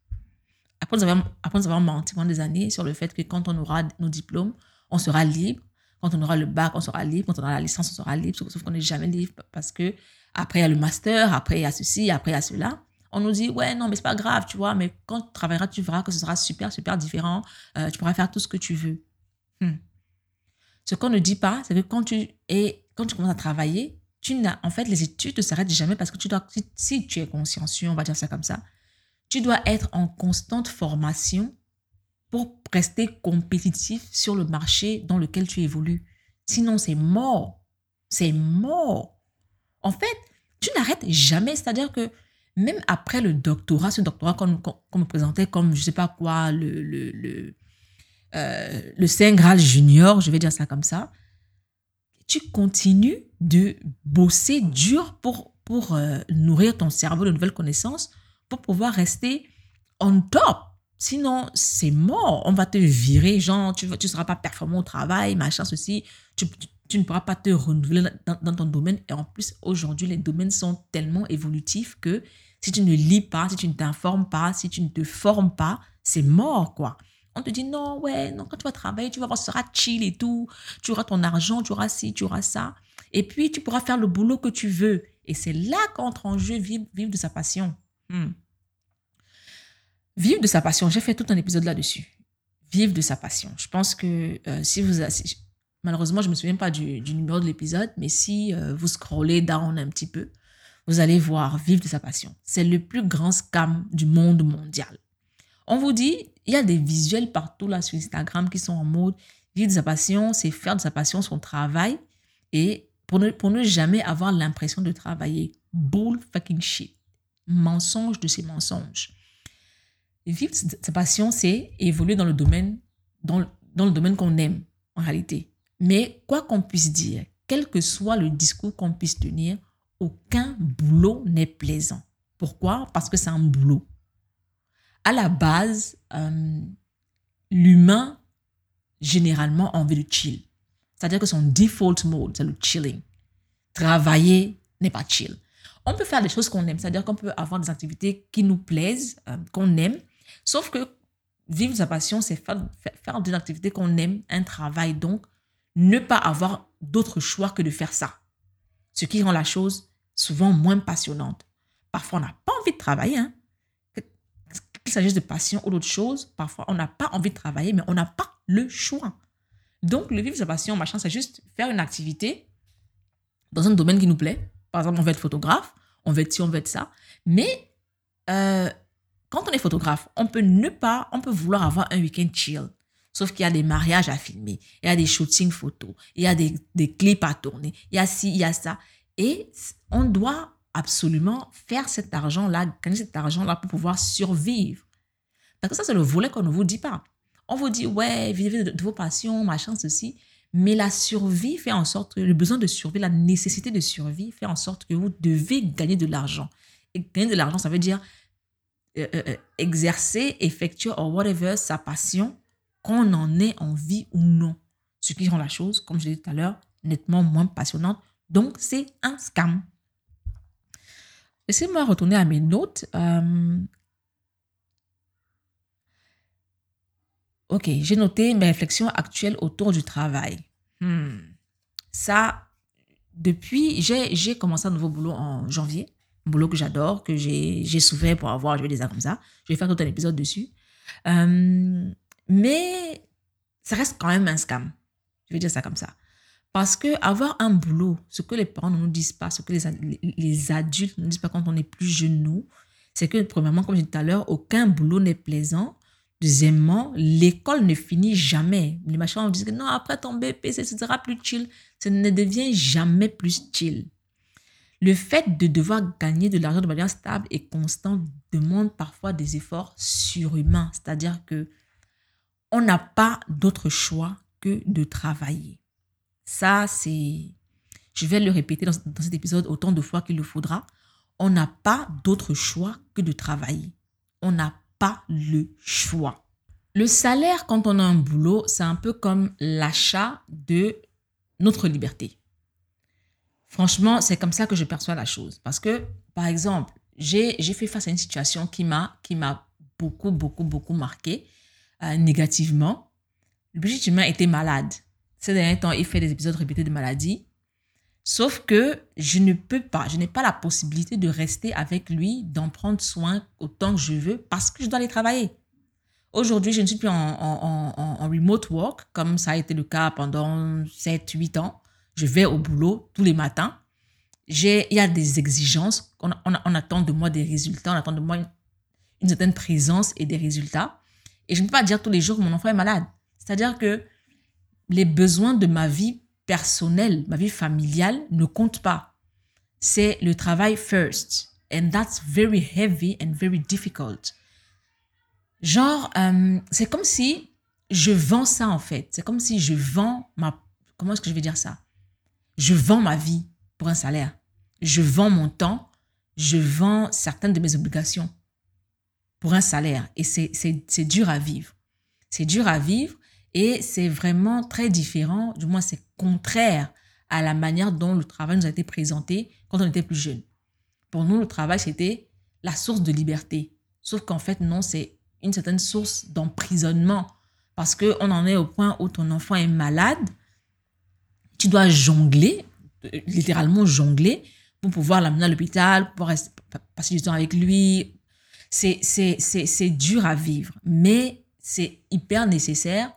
Après nous, avons, après nous avons menti pendant des années sur le fait que quand on aura nos diplômes, on sera libre. Quand on aura le bac, on sera libre. Quand on aura la licence, on sera libre. Sauf qu'on n'est jamais libre parce que après, il y a le master, après, il y a ceci, après, il y a cela on nous dit, ouais, non, mais c'est pas grave, tu vois, mais quand tu travailleras, tu verras que ce sera super, super différent. Euh, tu pourras faire tout ce que tu veux. Hmm. Ce qu'on ne dit pas, c'est que quand tu, es, quand tu commences à travailler, tu n'as, en fait, les études ne s'arrêtent jamais parce que tu dois, si, tu es consciencieux, on va dire ça comme ça, tu dois être en constante formation pour rester compétitif sur le marché dans lequel tu évolues. Sinon, c'est mort. C'est mort. En fait, tu n'arrêtes jamais. C'est-à-dire que même après le doctorat, ce doctorat qu'on me présentait comme, je sais pas quoi, le, le, le, euh, le Saint Graal junior, je vais dire ça comme ça, tu continues de bosser dur pour, pour euh, nourrir ton cerveau de nouvelles connaissances, pour pouvoir rester on top. Sinon, c'est mort. On va te virer, genre, tu ne seras pas performant au travail, machin, ceci. Tu, tu, ne pourras pas te renouveler dans, dans ton domaine. Et en plus, aujourd'hui, les domaines sont tellement évolutifs que si tu ne lis pas, si tu ne t'informes pas, si tu ne te formes pas, c'est mort, quoi. On te dit non, ouais, non, quand tu vas travailler, tu vas voir, ce sera chill et tout. Tu auras ton argent, tu auras ci, tu auras ça. Et puis, tu pourras faire le boulot que tu veux. Et c'est là qu'entre en jeu vivre, vivre de sa passion. Hmm. Vivre de sa passion, j'ai fait tout un épisode là-dessus. Vivre de sa passion. Je pense que euh, si vous... malheureusement, je ne me souviens pas du, numéro de l'épisode, mais si euh, vous scrollez down un petit peu, vous allez voir Vivre de sa passion. C'est le plus grand scam du monde mondial. On vous dit, il y a des visuels partout là sur Instagram qui sont en mode vivre de sa passion, c'est faire de sa passion son travail et pour ne, jamais avoir l'impression de travailler. Bull fucking shit. Mensonge de ces mensonges. Vivre de sa passion, c'est évoluer dans le domaine, dans le domaine qu'on aime en réalité. Mais quoi qu'on puisse dire, quel que soit le discours qu'on puisse tenir, aucun boulot n'est plaisant. Pourquoi? Parce que c'est un boulot à la base, euh, l'humain, généralement, a envie de chill. C'est-à-dire que son default mode, c'est le chilling. Travailler n'est pas chill. On peut faire des choses qu'on aime, c'est-à-dire qu'on peut avoir des activités qui nous plaisent, euh, qu'on aime, sauf que vivre sa passion, c'est faire, faire des activités qu'on aime, un travail, donc ne pas avoir d'autre choix que de faire ça. Ce qui rend la chose souvent moins passionnante. Parfois, on n'a pas envie de travailler, hein? qu'il s'agisse de passion ou d'autre chose, parfois on n'a pas envie de travailler, mais on n'a pas le choix. Donc, le vivre sa passion, machin, c'est juste faire une activité dans un domaine qui nous plaît. Par exemple, on veut être photographe, on veut être ci, on veut être ça. Mais euh, quand on est photographe, on peut ne pas, on peut vouloir avoir un week-end chill. Sauf qu'il y a des mariages à filmer, il y a des shootings photos, il y a des, des clips à tourner, il y a ci, il y a ça. Et on doit absolument faire cet argent-là, gagner cet argent-là pour pouvoir survivre. Parce que ça, c'est le volet qu'on ne vous dit pas. On vous dit, ouais, vivez de, vos passions, machin, ceci. Mais la survie fait en sorte que le besoin de survie, la nécessité de survie fait en sorte que vous devez gagner de l'argent. Et gagner de l'argent, ça veut dire euh, euh, euh, exercer, effectuer ou whatever sa passion, qu'on en ait envie ou non. Ce qui rend la chose, comme je l'ai dit tout à l'heure, nettement moins passionnante. Donc, c'est un scam. Laissez-moi retourner à mes notes. Euh, ok, j'ai noté mes réflexions actuelles autour du travail. Hmm. Ça, depuis, j'ai commencé un nouveau boulot en janvier. Un boulot que j'adore, que j'ai souffert pour avoir, je vais dire ça comme ça. Je vais faire tout un épisode dessus. Euh, mais ça reste quand même un scam. Je vais dire ça comme ça. Parce que avoir un boulot, ce que les parents ne nous disent pas, ce que les, les adultes ne nous disent pas quand on est plus jeune, nous, c'est que, premièrement, comme je disais tout à l'heure, aucun boulot n'est plaisant. Deuxièmement, l'école ne finit jamais. Les machins, dit que non, après ton BP, ce sera plus chill. Ça ne devient jamais plus chill. Le fait de devoir gagner de l'argent de manière stable et constante demande parfois des efforts surhumains. C'est-à-dire que on n'a pas d'autre choix que de travailler. Ça, c'est, je vais le répéter dans, cet épisode autant de fois qu'il le faudra. On n'a pas d'autre choix que de travailler. On n'a pas le choix. Le salaire, quand on a un boulot, c'est un peu comme l'achat de notre liberté. Franchement, c'est comme ça que je perçois la chose. Parce que, par exemple, j'ai fait face à une situation qui m'a beaucoup, beaucoup, beaucoup marqué euh, négativement. Le petit humain était malade. Ces derniers temps, il fait des épisodes répétés de maladie. Sauf que je ne peux pas, je n'ai pas la possibilité de rester avec lui, d'en prendre soin autant que je veux parce que je dois aller travailler. Aujourd'hui, je ne suis plus en, remote work comme ça a été le cas pendant 7-8 ans. Je vais au boulot tous les matins. Il y a des exigences. On, attend de moi des résultats, on attend de moi une certaine présence et des résultats. Et je ne peux pas dire tous les jours que mon enfant est malade. C'est-à-dire que les besoins de ma vie personnelle, ma vie familiale ne comptent pas. C'est le travail first. And that's very heavy and very difficult. Genre, euh, c'est comme si je vends ça en fait. C'est comme si je vends ma... Comment est-ce que je vais dire ça? Je vends ma vie pour un salaire. Je vends mon temps. Je vends certaines de mes obligations pour un salaire. Et c'est dur à vivre. C'est dur à vivre et c'est vraiment très différent, du moins c'est contraire à la manière dont le travail nous a été présenté quand on était plus jeune. Pour nous, le travail, c'était la source de liberté. Sauf qu'en fait, non, c'est une certaine source d'emprisonnement. Parce qu'on en est au point où ton enfant est malade, tu dois jongler, littéralement jongler, pour pouvoir l'amener à l'hôpital, pour passer du temps avec lui. C'est dur à vivre, mais c'est hyper nécessaire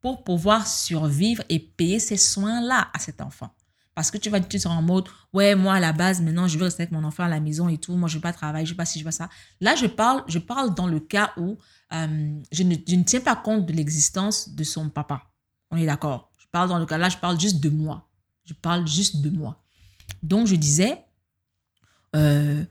pour pouvoir survivre et payer ces soins-là à cet enfant. Parce que tu vas tu en mode, ouais, moi à la base, maintenant je veux rester avec mon enfant à la maison et tout, moi je ne veux pas travailler, je ne veux pas si je veux ça. Là, je parle, je parle dans le cas où euh, je, ne, je, ne, tiens pas compte de l'existence de son papa. On est d'accord. Je parle dans le cas là, je parle juste de moi. Je parle juste de moi. Donc je disais, euh,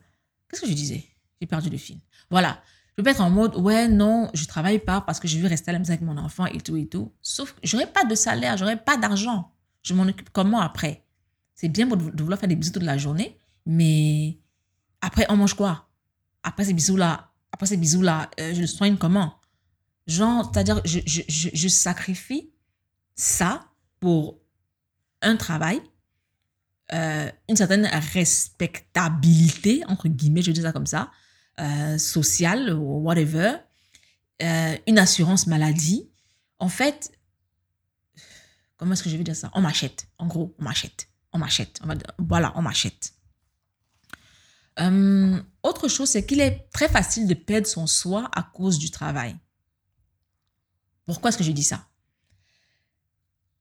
qu'est-ce que je disais? J'ai perdu le fil. Voilà. Je peux être en mode, ouais, non, je travaille pas parce que je veux rester à la maison avec mon enfant et tout et tout. Sauf que j'aurais pas de salaire, j'aurais pas d'argent. Je m'en occupe comment après? C'est bien de vouloir faire des bisous toute la journée, mais après, on mange quoi? Après ces bisous-là, après ces bisous-là, euh, je le soigne comment? Genre, c'est-à-dire, je, je, je, sacrifie ça pour un travail, euh, une certaine respectabilité, entre guillemets, je dis ça comme ça, euh, sociale ou whatever, une assurance maladie. En fait, comment est-ce que je vais dire ça? On m'achète, en gros, on m'achète on m'achète. Voilà, on m'achète. Euh, autre chose, c'est qu'il est très facile de perdre son soi à cause du travail. Pourquoi est-ce que je dis ça?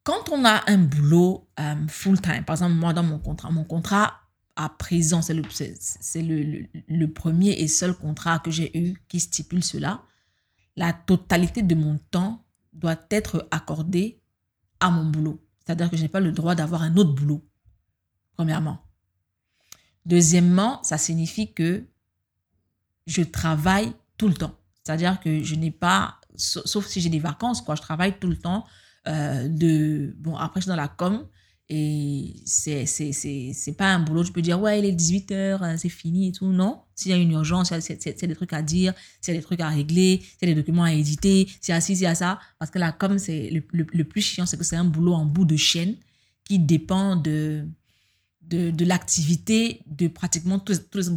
Quand on a un boulot euh, full-time, par exemple, moi dans mon contrat, mon contrat à présent, c'est le, c'est le, le, premier et seul contrat que j'ai eu qui stipule cela. La totalité de mon temps doit être accordée à mon boulot. C'est-à-dire que je n'ai pas le droit d'avoir un autre boulot premièrement. Deuxièmement, ça signifie que je travaille tout le temps. C'est-à-dire que je n'ai pas, sauf si j'ai des vacances, quoi, je travaille tout le temps. Euh, de, bon, après, je suis dans la com et c'est, c'est, c'est, c'est pas un boulot, je peux dire, ouais, il est 18h, euh, c'est fini et tout. Non, s'il y a une urgence, c'est, des trucs à dire, a des trucs à régler, a des documents à éditer, y a ci, y a ça. Parce que la com, c'est le, le plus chiant, c'est que c'est un boulot en bout de chaîne qui dépend de, de, de l'activité de pratiquement tous, tous,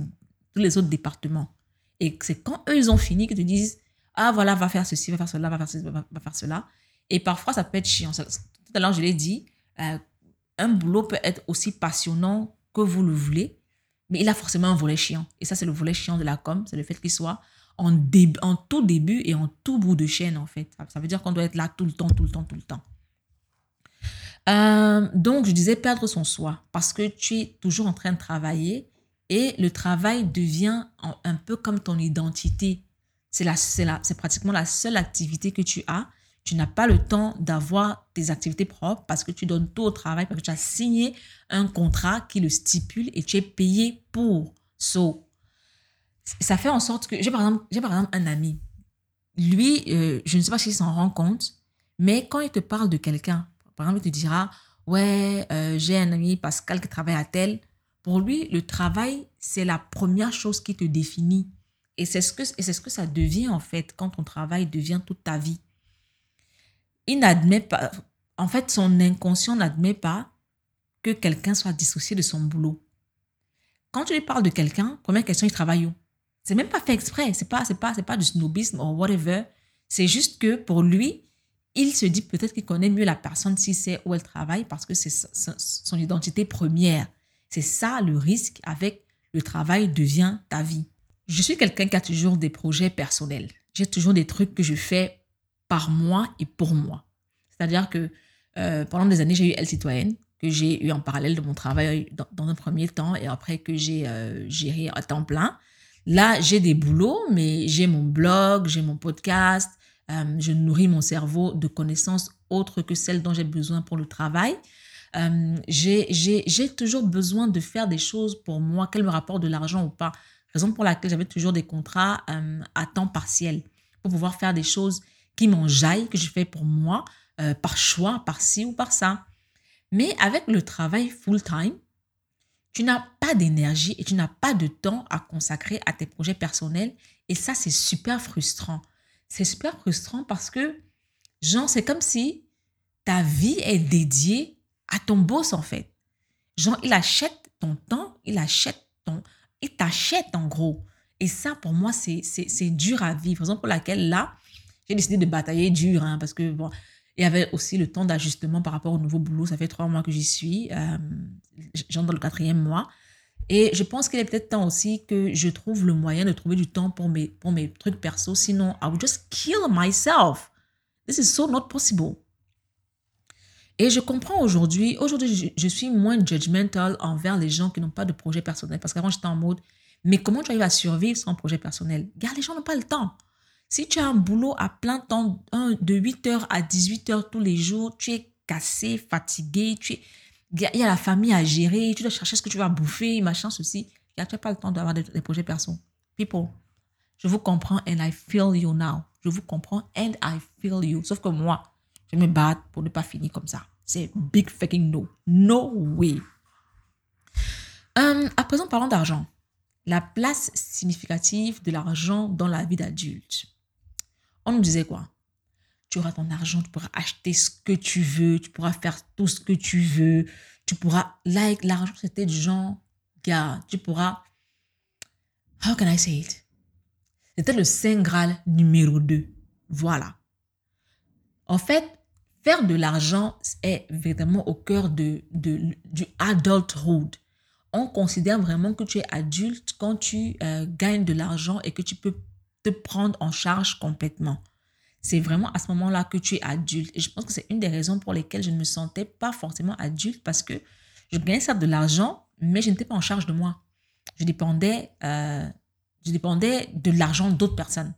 les autres départements. Et c'est quand eux, ils ont fini que tu disent, ah voilà, va faire ceci, va faire cela, va faire ceci, va, faire cela. Et parfois, ça peut être chiant. Tout à l'heure, je l'ai dit, euh, un boulot peut être aussi passionnant que vous le voulez, mais il a forcément un volet chiant. Et ça, c'est le volet chiant de la com, c'est le fait qu'il soit en, tout début et en tout bout de chaîne, en fait. Ça veut dire qu'on doit être là tout le temps, tout le temps, tout le temps. Euh, donc, je disais perdre son soi parce que tu es toujours en train de travailler et le travail devient un peu comme ton identité. C'est pratiquement la seule activité que tu as. Tu n'as pas le temps d'avoir tes activités propres parce que tu donnes tout au travail, parce que tu as signé un contrat qui le stipule et tu es payé pour. So, ça fait en sorte que j'ai par exemple, j'ai par exemple un ami. Lui, euh, je ne sais pas s'il s'en rend compte, mais quand il te parle de quelqu'un, par exemple, il te dira, ouais, euh, j'ai un ami Pascal qui travaille à tel. Pour lui, le travail, c'est la première chose qui te définit. Et c'est ce, que, c'est ce que ça devient en fait quand ton travail devient toute ta vie. Il n'admet pas, en fait, son inconscient n'admet pas que quelqu'un soit dissocié de son boulot. Quand tu lui parles de quelqu'un, première question, il travaille où? C'est même pas fait exprès, c'est pas, c'est pas, c'est pas du snobisme ou whatever. C'est juste que pour lui, il se dit peut-être qu'il connaît mieux la personne si c'est où elle travaille parce que c'est son identité première. C'est ça le risque avec le travail devient ta vie. Je suis quelqu'un qui a toujours des projets personnels. J'ai toujours des trucs que je fais par moi et pour moi. C'est-à-dire que euh, pendant des années, j'ai eu Elle Citoyenne, que j'ai eu en parallèle de mon travail dans, un premier temps et après que j'ai euh, géré à temps plein. Là, j'ai des boulots, mais j'ai mon blog, j'ai mon podcast, euh, je nourris mon cerveau de connaissances autres que celles dont j'ai besoin pour le travail. J'ai toujours besoin de faire des choses pour moi, qu'elles me rapportent de l'argent ou pas. Raison pour laquelle j'avais toujours des contrats à temps partiel pour pouvoir faire des choses qui m'enjaillent, que je fais pour moi, par choix, par ci ou par ça. Mais avec le travail full-time, tu n'as pas d'énergie et tu n'as pas de temps à consacrer à tes projets personnels. Et ça, c'est super frustrant. C'est super frustrant parce que, genre, c'est comme si ta vie est dédiée à ton boss, en fait. Genre, il achète ton temps, il achète ton... Il t'achète, en gros. Et ça, pour moi, c'est dur à vivre. Raison pour laquelle, là, j'ai décidé de batailler dur, hein, parce que, bon, il y avait aussi le temps d'ajustement par rapport au nouveau boulot. Ça fait trois mois que j'y suis. Euh, J'entre dans le quatrième mois. Et je pense qu'il est peut-être temps aussi que je trouve le moyen de trouver du temps pour mes, pour mes trucs perso. Sinon, I would just kill myself. This is so not possible. Et je comprends aujourd'hui, aujourd'hui, je, suis moins judgmental envers les gens qui n'ont pas de projet personnel. Parce qu'avant, j'étais en mode, mais comment tu arrives à survivre sans projet personnel? Les gens n'ont pas le temps. Si tu as un boulot à plein temps, de 8h à 18h tous les jours, tu es cassé, fatigué, tu es... il y a la famille à gérer, tu dois chercher ce que tu vas bouffer, machin, ceci. Tu n'as pas le temps d'avoir des, projets perso. People, je vous comprends and I feel you now. Je vous comprends and I feel you. Sauf que moi, je me bats pour ne pas finir comme ça. C'est big fucking no. No way. Euh, à présent, parlons d'argent. La place significative de l'argent dans la vie d'adulte. On nous disait quoi? Tu auras ton argent, tu pourras acheter ce que tu veux, tu pourras faire tout ce que tu veux, tu pourras... Like, l'argent, c'était du genre, gars, tu pourras... How can I say it? C'était le Saint Graal numéro 2. Voilà. En fait, faire de l'argent est vraiment au cœur de, de, du adulthood. On considère vraiment que tu es adulte quand tu euh, gagnes de l'argent et que tu peux te prendre en charge complètement. C'est vraiment à ce moment-là que tu es adulte. Et je pense que c'est une des raisons pour lesquelles je ne me sentais pas forcément adulte parce que je gagnais ça de l'argent, mais je n'étais pas en charge de moi. Je dépendais, euh, je dépendais de l'argent d'autres personnes.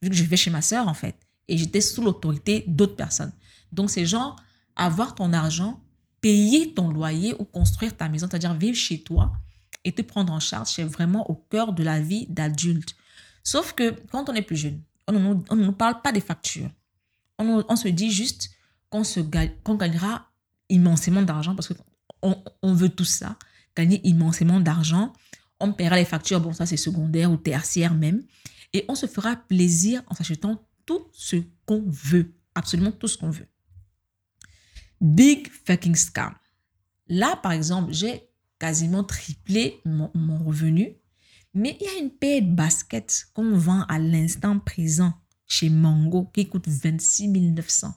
Vu que je vivais chez ma sœur, en fait. Et j'étais sous l'autorité d'autres personnes. Donc, c'est genre avoir ton argent, payer ton loyer ou construire ta maison, c'est-à-dire vivre chez toi et te prendre en charge, c'est vraiment au cœur de la vie d'adulte. Sauf que quand on est plus jeune, on ne nous parle pas des factures. On, se dit juste qu'on qu'on gagnera immensément d'argent parce qu'on on veut tout ça, gagner immensément d'argent. On paiera les factures, bon ça c'est secondaire ou tertiaire même. Et on se fera plaisir en s'achetant tout ce qu'on veut, absolument tout ce qu'on veut. Big fucking scam. Là, par exemple, j'ai quasiment triplé mon revenu mais il y a une paire de baskets qu'on vend à l'instant présent chez Mango qui coûte 26 900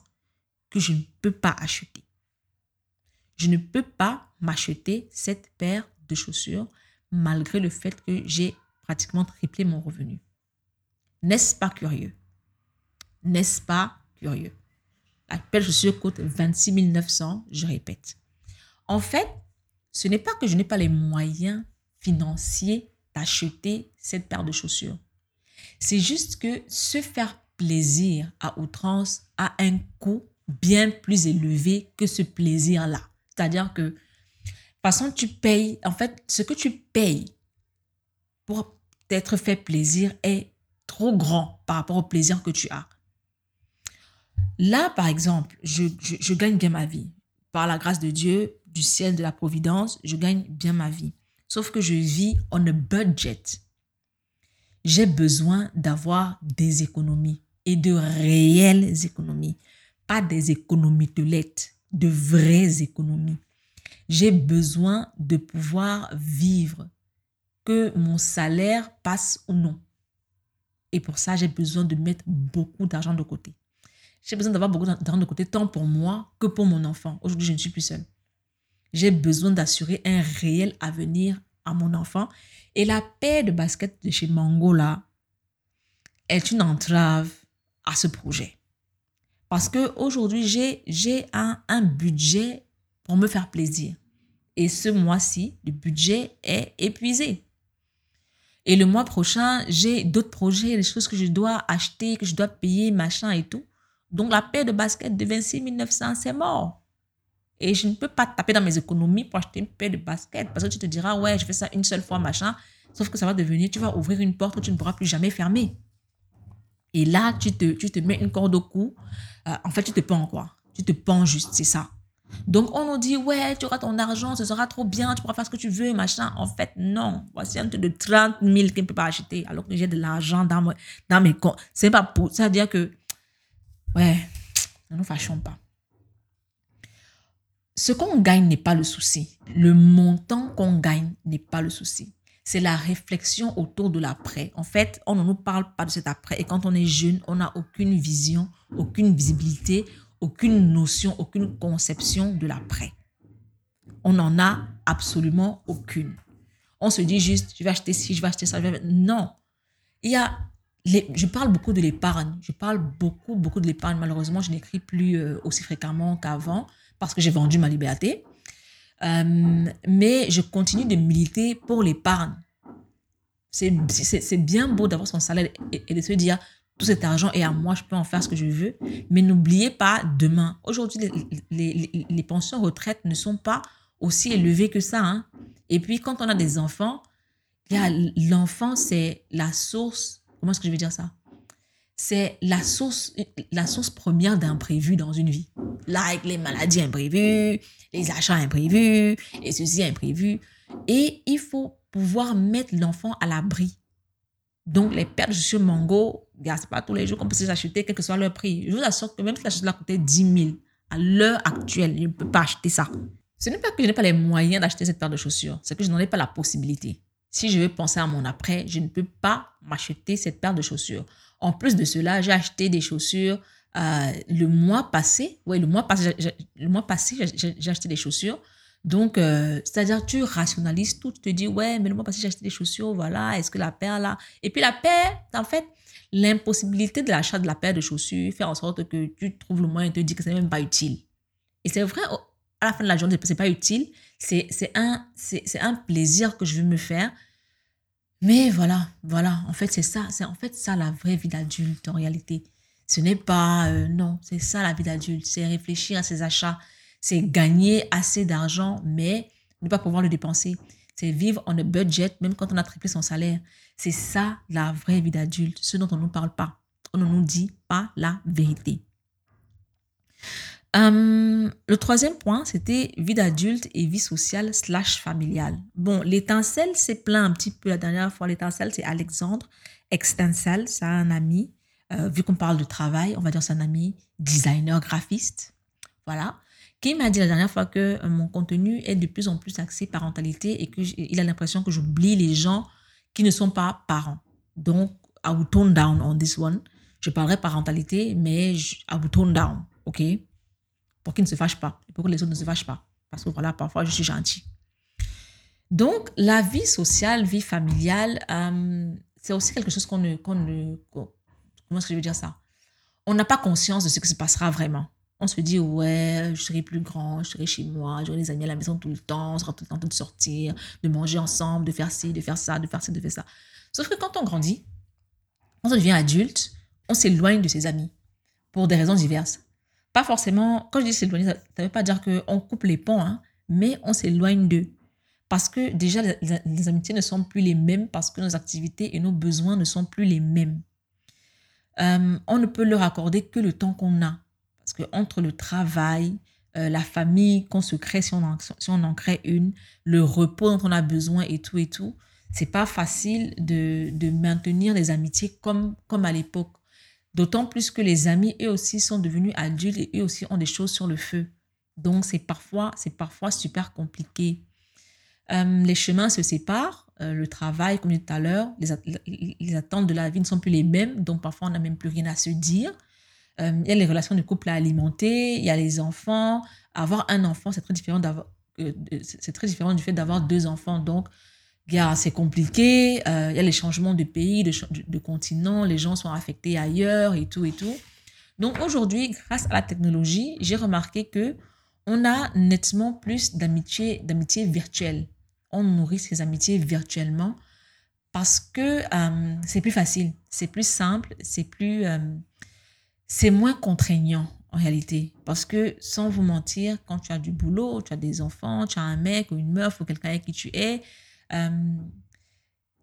que je ne peux pas acheter. Je ne peux pas m'acheter cette paire de chaussures malgré le fait que j'ai pratiquement triplé mon revenu. N'est-ce pas curieux? N'est-ce pas curieux? La paire de chaussures coûte 26 900, je répète. En fait, ce n'est pas que je n'ai pas les moyens financiers acheter cette paire de chaussures. C'est juste que se faire plaisir à outrance a un coût bien plus élevé que ce plaisir-là. C'est-à-dire que, de toute façon, tu payes, en fait, ce que tu payes pour t'être fait plaisir est trop grand par rapport au plaisir que tu as. Là, par exemple, je gagne bien ma vie. Par la grâce de Dieu, du ciel, de la providence, je gagne bien ma vie. Sauf que je vis on a budget. J'ai besoin d'avoir des économies et de réelles économies, pas des économies de lettres, de vraies économies. J'ai besoin de pouvoir vivre, que mon salaire passe ou non. Et pour ça, j'ai besoin de mettre beaucoup d'argent de côté. J'ai besoin d'avoir beaucoup d'argent de côté, tant pour moi que pour mon enfant. Aujourd'hui, je ne suis plus seule. J'ai besoin d'assurer un réel avenir à mon enfant. Et la paire de baskets de chez Mango, là, est une entrave à ce projet. Parce que aujourd'hui, j'ai, j'ai un, budget pour me faire plaisir. Et ce mois-ci, le budget est épuisé. Et le mois prochain, j'ai d'autres projets, des choses que je dois acheter, que je dois payer, machin et tout. Donc, la paire de baskets de 26 900, c'est mort. Et je ne peux pas taper dans mes économies pour acheter une paire de baskets parce que tu te diras, ouais, je fais ça une seule fois, machin. Sauf que ça va devenir, tu vas ouvrir une porte que tu ne pourras plus jamais fermer. Et là, tu te, tu te mets une corde au cou. Euh, en fait, tu te pends quoi Tu te pends juste, c'est ça. Donc, on nous dit, ouais, tu auras ton argent, ce sera trop bien, tu pourras faire ce que tu veux, machin. En fait, non. Voici un truc de 30 000 qui ne peut pas acheter, alors que j'ai de l'argent dans, dans mes comptes. C'est pas pour. Ça veut dire que, ouais, ne nous fâchons pas. Ce qu'on gagne n'est pas le souci. Le montant qu'on gagne n'est pas le souci. C'est la réflexion autour de l'après. En fait, on ne nous parle pas de cet après. Et quand on est jeune, on n'a aucune vision, aucune visibilité, aucune notion, aucune conception de l'après. On n'en a absolument aucune. On se dit juste, je vais acheter ci, je vais acheter ça. Non. Il y a je parle beaucoup de l'épargne. Je parle beaucoup, beaucoup de l'épargne. Malheureusement, je n'écris plus euh, aussi fréquemment qu'avant parce que j'ai vendu ma liberté. Euh, mais je continue de militer pour l'épargne. C'est bien beau d'avoir son salaire et, de se dire, tout cet argent est à moi, je peux en faire ce que je veux. Mais n'oubliez pas, demain, aujourd'hui, les, les, pensions retraite ne sont pas aussi élevées que ça. Hein. Et puis, quand on a des enfants, l'enfant, c'est la source, comment est-ce que je vais dire ça? C'est la source, la source première d'imprévu dans une vie. Là, avec les maladies imprévues, les achats imprévus, et ceci imprévu. Et il faut pouvoir mettre l'enfant à l'abri. Donc, les de chaussures Mango, c'est pas tous les jours qu'on peut les acheter, quel que soit leur prix. Je vous assure que même si la chaussure coûtait 10 000, à l'heure actuelle, je ne peux pas acheter ça. Ce n'est pas que je n'ai pas les moyens d'acheter cette paire de chaussures, c'est que je n'en ai pas la possibilité. Si je veux penser à mon après, je ne peux pas m'acheter cette paire de chaussures. En plus de cela, j'ai acheté des chaussures euh, le mois passé. Oui, le mois passé, le mois passé, j'ai acheté des chaussures donc, euh, c'est-à-dire, tu rationalises tout, tu te dis, ouais, mais le mois passé, j'ai acheté des chaussures, voilà, est-ce que la paire là? Et puis la paire, en fait, l'impossibilité de l'achat de la paire de chaussures fait en sorte que tu trouves le moyen de te dire que ce n'est même pas utile. Et c'est vrai, à la fin de la journée, ce n'est pas utile, c'est un, un plaisir que je veux me faire. Mais voilà, voilà, en fait, c'est ça, c'est en fait ça la vraie vie d'adulte en réalité. Ce n'est pas, euh, non, c'est ça la vie d'adulte, c'est réfléchir à ses achats, c'est gagner assez d'argent, mais ne pas pouvoir le dépenser. C'est vivre en budget, même quand on a triplé son salaire. C'est ça la vraie vie d'adulte, ce dont on ne nous parle pas. On ne nous dit pas la vérité. Hum, le troisième point, c'était vie d'adulte et vie sociale slash familiale. Bon, l'étincelle s'est plaint un petit peu la dernière fois. L'étincelle, c'est Alexandre Extensel, c'est un ami. Euh, vu qu'on parle de travail, on va dire c'est un ami designer graphiste. Voilà qui m'a dit la dernière fois que euh, mon contenu est de plus en plus axé parentalité et qu'il a l'impression que j'oublie les gens qui ne sont pas parents. Donc, I will tone down on this one. Je parlerai parentalité, mais I will tone down, OK? Pour qu'ils ne se fâchent pas, pour que les autres ne se fâchent pas. Parce que voilà, parfois, je suis gentil. Donc, la vie sociale, vie familiale, euh, c'est aussi quelque chose qu'on ne, ne... Comment est-ce que je veux dire ça? On n'a pas conscience de ce qui se passera vraiment on se dit, ouais, je serai plus grand, je serai chez moi, j'aurai des amis à la maison tout le temps, on sera tout le temps en train de sortir, de manger ensemble, de faire ci, de faire ça, de faire ci, de faire ça. Sauf que quand on grandit, quand on devient adulte, on s'éloigne de ses amis pour des raisons diverses. Pas forcément, quand je dis s'éloigner, ça ne veut pas dire qu'on coupe les ponts, hein, mais on s'éloigne d'eux. Parce que déjà, les, amitiés ne sont plus les mêmes parce que nos activités et nos besoins ne sont plus les mêmes. Euh, on ne peut leur accorder que le temps qu'on a. Parce que entre le travail, euh, la famille qu'on se crée, si on, en, crée une, le repos dont on a besoin et tout et tout, c'est pas facile de, de, maintenir les amitiés comme, comme à l'époque. D'autant plus que les amis, eux aussi, sont devenus adultes et eux aussi ont des choses sur le feu. Donc, c'est parfois, parfois super compliqué. Euh, les chemins se séparent. Euh, le travail, comme je disais tout à l'heure, les, attentes de la vie ne sont plus les mêmes. Donc, parfois, on n'a même plus rien à se dire. Euh, il y a les relations de couple à alimenter, il y a les enfants. Avoir un enfant, c'est très différent d'avoir, c'est très différent du fait d'avoir deux enfants. Donc, c'est compliqué. Euh, il y a les changements de pays, de, de, continent, les gens sont affectés ailleurs et tout et tout. Donc aujourd'hui, grâce à la technologie, j'ai remarqué que on a nettement plus d'amitié virtuelle. On nourrit ces amitiés virtuellement parce que c'est plus facile, c'est plus simple, c'est plus c'est moins contraignant en réalité. Parce que sans vous mentir, quand tu as du boulot, tu as des enfants, tu as un mec ou une meuf ou quelqu'un avec qui tu es, euh,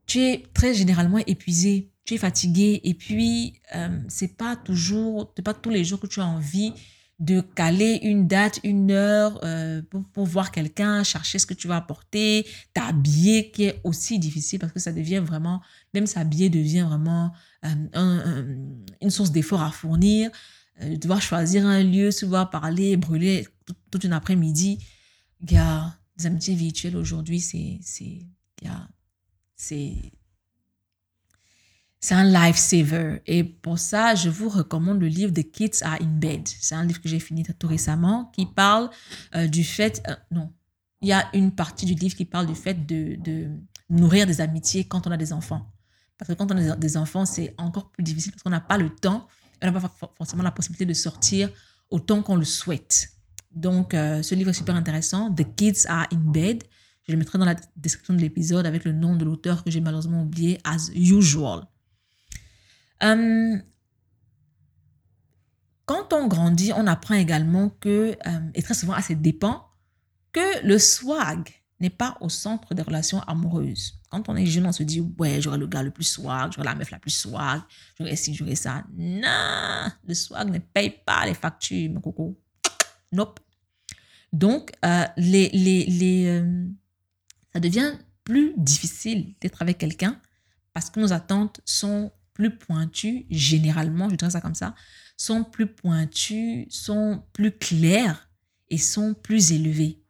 tu es très généralement épuisé, tu es fatigué et puis euh, c'est pas toujours, c'est pas tous les jours que tu as envie de caler une date, une heure euh, pour, voir quelqu'un, chercher ce que tu vas apporter, t'habiller, qui est aussi difficile parce que ça devient vraiment, même s'habiller devient vraiment euh, une source d'effort à fournir. Euh, devoir choisir un lieu, se voir parler, brûler toute une après-midi. A des amitiés virtuelles aujourd'hui, c'est, c'est un lifesaver. Et pour ça, je vous recommande le livre The Kids Are in Bed. C'est un livre que j'ai fini tout récemment qui parle euh, du fait. Euh, non, il y a une partie du livre qui parle du fait de, de, nourrir des amitiés quand on a des enfants. Parce que quand on a des enfants, c'est encore plus difficile parce qu'on n'a pas le temps, on n'a pas forcément la possibilité de sortir autant qu'on le souhaite. Donc, euh, ce livre est super intéressant. The Kids Are in Bed. Je le mettrai dans la description de l'épisode avec le nom de l'auteur que j'ai malheureusement oublié, as usual. Euh, quand on grandit, on apprend également que, euh, et très souvent à ses dépens, que le swag n'est pas au centre des relations amoureuses. Quand on est jeune, on se dit, ouais, j'aurai le gars le plus swag, j'aurai la meuf la plus swag, j'aurai ci, j'aurai ça. Non, le swag ne paye pas les factures, mon coco. Nope. Donc, euh, les, les, les, ça devient plus difficile d'être avec quelqu'un parce que nos attentes sont plus pointus, généralement, je dirais ça comme ça, sont plus pointus, sont plus clairs et sont plus élevés.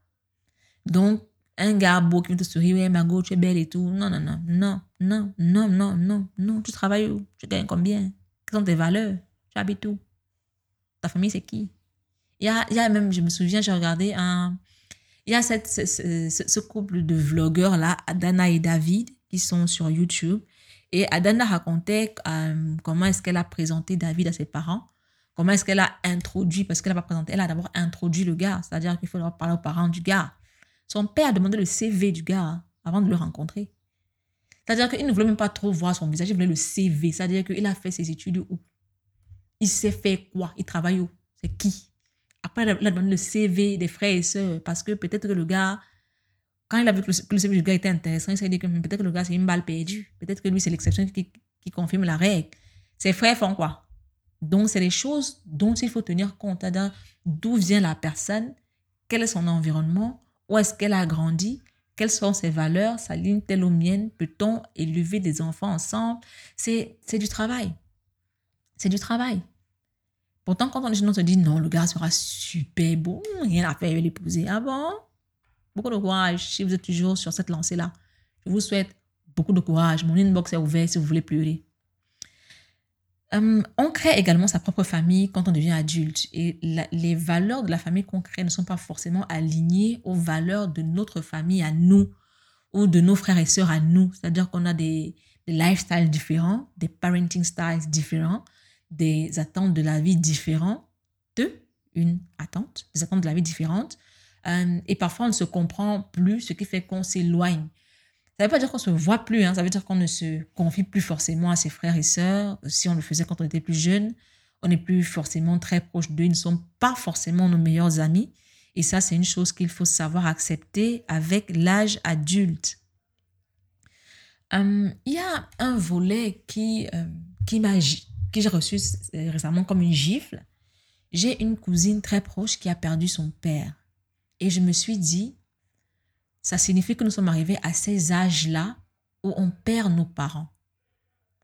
Donc, un gars beau qui te sourit, ouais, Margot, tu es belle et tout. Non, non, non, non, non, non, non, non, non. Tu travailles où? Tu gagnes combien? Quelles sont tes valeurs? Tu habites où? Ta famille, c'est qui? Il y, a, il y a même, je me souviens, j'ai regardé un. Il y a cette, ce, ce couple de vlogueurs là, Dana et David, qui sont sur YouTube. Et Adana racontait euh, comment est-ce qu'elle a présenté David à ses parents, comment est-ce qu'elle a introduit, parce qu'elle n'a pas présenté, elle a d'abord introduit le gars, c'est-à-dire qu'il faut parler aux parents du gars. Son père a demandé le CV du gars hein, avant de le rencontrer. C'est-à-dire qu'il ne voulait même pas trop voir son visage, il voulait le CV, c'est-à-dire qu'il a fait ses études où? Il s'est fait quoi? Il travaille où? C'est qui? Après, il a demandé le CV des frères et sœurs, parce que peut-être que le gars quand il a vu que le, CV du gars était intéressant, il s'est dit que peut-être que le gars, c'est une balle perdue. Peut-être que lui, c'est l'exception qui, confirme la règle. Ses frères font quoi? Donc, c'est des choses dont il faut tenir compte. D'où vient la personne? Quel est son environnement? Où est-ce qu'elle a grandi? Quelles sont ses valeurs? Sa ligne telle aux miennes Peut-on élever des enfants ensemble? C'est du travail. C'est du travail. Pourtant, quand on se dit non, le gars sera super bon, rien à faire, il l'épouser. Ah bon Beaucoup de courage si vous êtes toujours sur cette lancée-là. Je vous souhaite beaucoup de courage. Mon inbox est ouvert si vous voulez pleurer. Euh, on crée également sa propre famille quand on devient adulte. Et les valeurs de la famille qu'on crée ne sont pas forcément alignées aux valeurs de notre famille à nous ou de nos frères et sœurs à nous. C'est-à-dire qu'on a des, lifestyles différents, des parenting styles différents, des attentes de la vie différentes, une attente, des attentes de la vie différentes. Euh, et parfois, on ne se comprend plus, ce qui fait qu'on s'éloigne. Ça ne veut pas dire qu'on ne se voit plus, hein. ça veut dire qu'on ne se confie plus forcément à ses frères et sœurs. Si on le faisait quand on était plus jeune, on n'est plus forcément très proche d'eux, ils ne sont pas forcément nos meilleurs amis. Et ça, c'est une chose qu'il faut savoir accepter avec l'âge adulte. Euh, il y a un volet qui, euh, qui m'a que j'ai reçu récemment comme une gifle. J'ai une cousine très proche qui a perdu son père. Et je me suis dit, ça signifie que nous sommes arrivés à ces âges-là où on perd nos parents.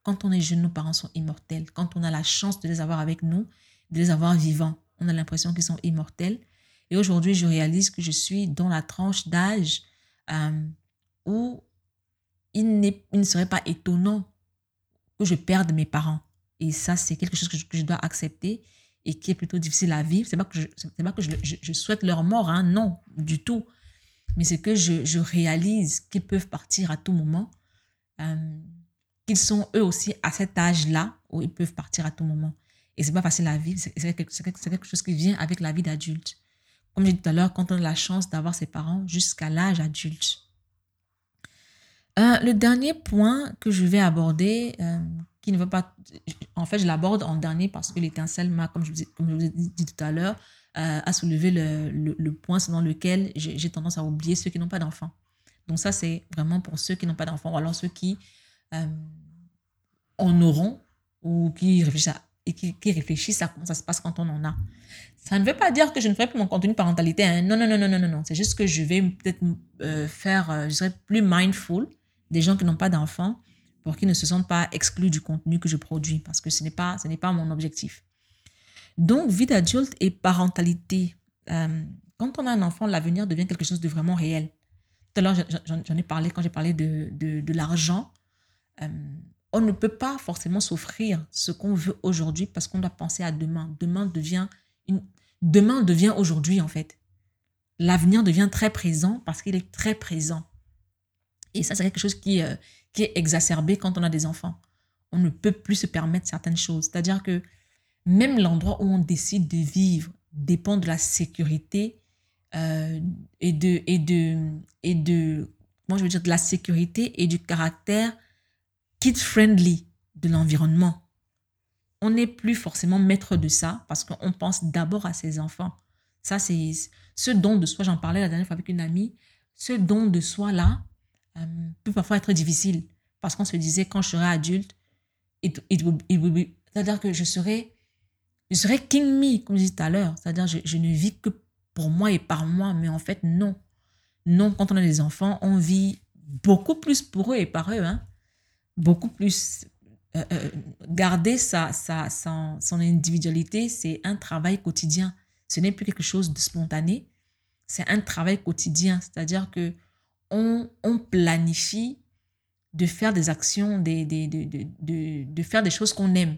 Quand on est jeune, nos parents sont immortels. Quand on a la chance de les avoir avec nous, de les avoir vivants, on a l'impression qu'ils sont immortels. Et aujourd'hui, je réalise que je suis dans la tranche d'âge euh, où il, ne serait pas étonnant que je perde mes parents. Et ça, c'est quelque chose que je dois accepter et qui est plutôt difficile à vivre. C'est pas que je, pas que je, souhaite leur mort, hein, non, du tout. Mais c'est que je, réalise qu'ils peuvent partir à tout moment, euh, qu'ils sont eux aussi à cet âge-là où ils peuvent partir à tout moment. Et c'est pas facile à vivre, c'est, c'est, quelque, c'est quelque chose qui vient avec la vie d'adulte. Comme j'ai dit tout à l'heure, quand on a la chance d'avoir ses parents jusqu'à l'âge adulte. Euh, le dernier point que je vais aborder, euh, ne veut pas. En fait, je l'aborde en dernier parce que l'étincelle m'a, comme, je vous ai, dit tout à l'heure, euh, a soulevé le, le, le, point selon lequel j'ai tendance à oublier ceux qui n'ont pas d'enfants. Donc, ça, c'est vraiment pour ceux qui n'ont pas d'enfants ou alors ceux qui euh, en auront ou qui réfléchissent, à, et qui, réfléchissent à comment ça se passe quand on en a. Ça ne veut pas dire que je ne ferai plus mon contenu parentalité. Hein. Non, non, non, non, non, non, non. C'est juste que je vais peut-être euh, faire, euh, je serai plus mindful des gens qui n'ont pas d'enfants pour qu'ils ne se sentent pas exclus du contenu que je produis parce que ce n'est pas, ce n'est pas mon objectif. Donc, vie d'adulte et parentalité. Euh, quand on a un enfant, l'avenir devient quelque chose de vraiment réel. Tout à l'heure, j'en ai parlé quand j'ai parlé de, de, l'argent. Euh, on ne peut pas forcément s'offrir ce qu'on veut aujourd'hui parce qu'on doit penser à demain. Demain devient, une, demain devient aujourd'hui, en fait. L'avenir devient très présent parce qu'il est très présent. Et ça, c'est quelque chose qui, euh, qui est exacerbé quand on a des enfants. On ne peut plus se permettre certaines choses. C'est-à-dire que même l'endroit où on décide de vivre dépend de la sécurité euh, et de et de et de moi je veux dire de la sécurité et du caractère kid friendly de l'environnement. On n'est plus forcément maître de ça parce qu'on pense d'abord à ses enfants. Ça c'est ce don de soi. J'en parlais la dernière fois avec une amie. Ce don de soi là euh, peut parfois être difficile parce qu'on se disait quand je serai adulte, c'est-à-dire que je serai je serai king me comme je disais tout à l'heure. C'est-à-dire je, je ne vis que pour moi et par moi, mais en fait, non. Non, quand on a des enfants, on vit beaucoup plus pour eux et par eux. Hein? Beaucoup plus. Euh, euh, garder sa, sa, son, individualité, c'est un travail quotidien. Ce n'est plus quelque chose de spontané. C'est un travail quotidien. C'est-à-dire que on, planifie de faire des actions, des, de, de, de faire des choses qu'on aime.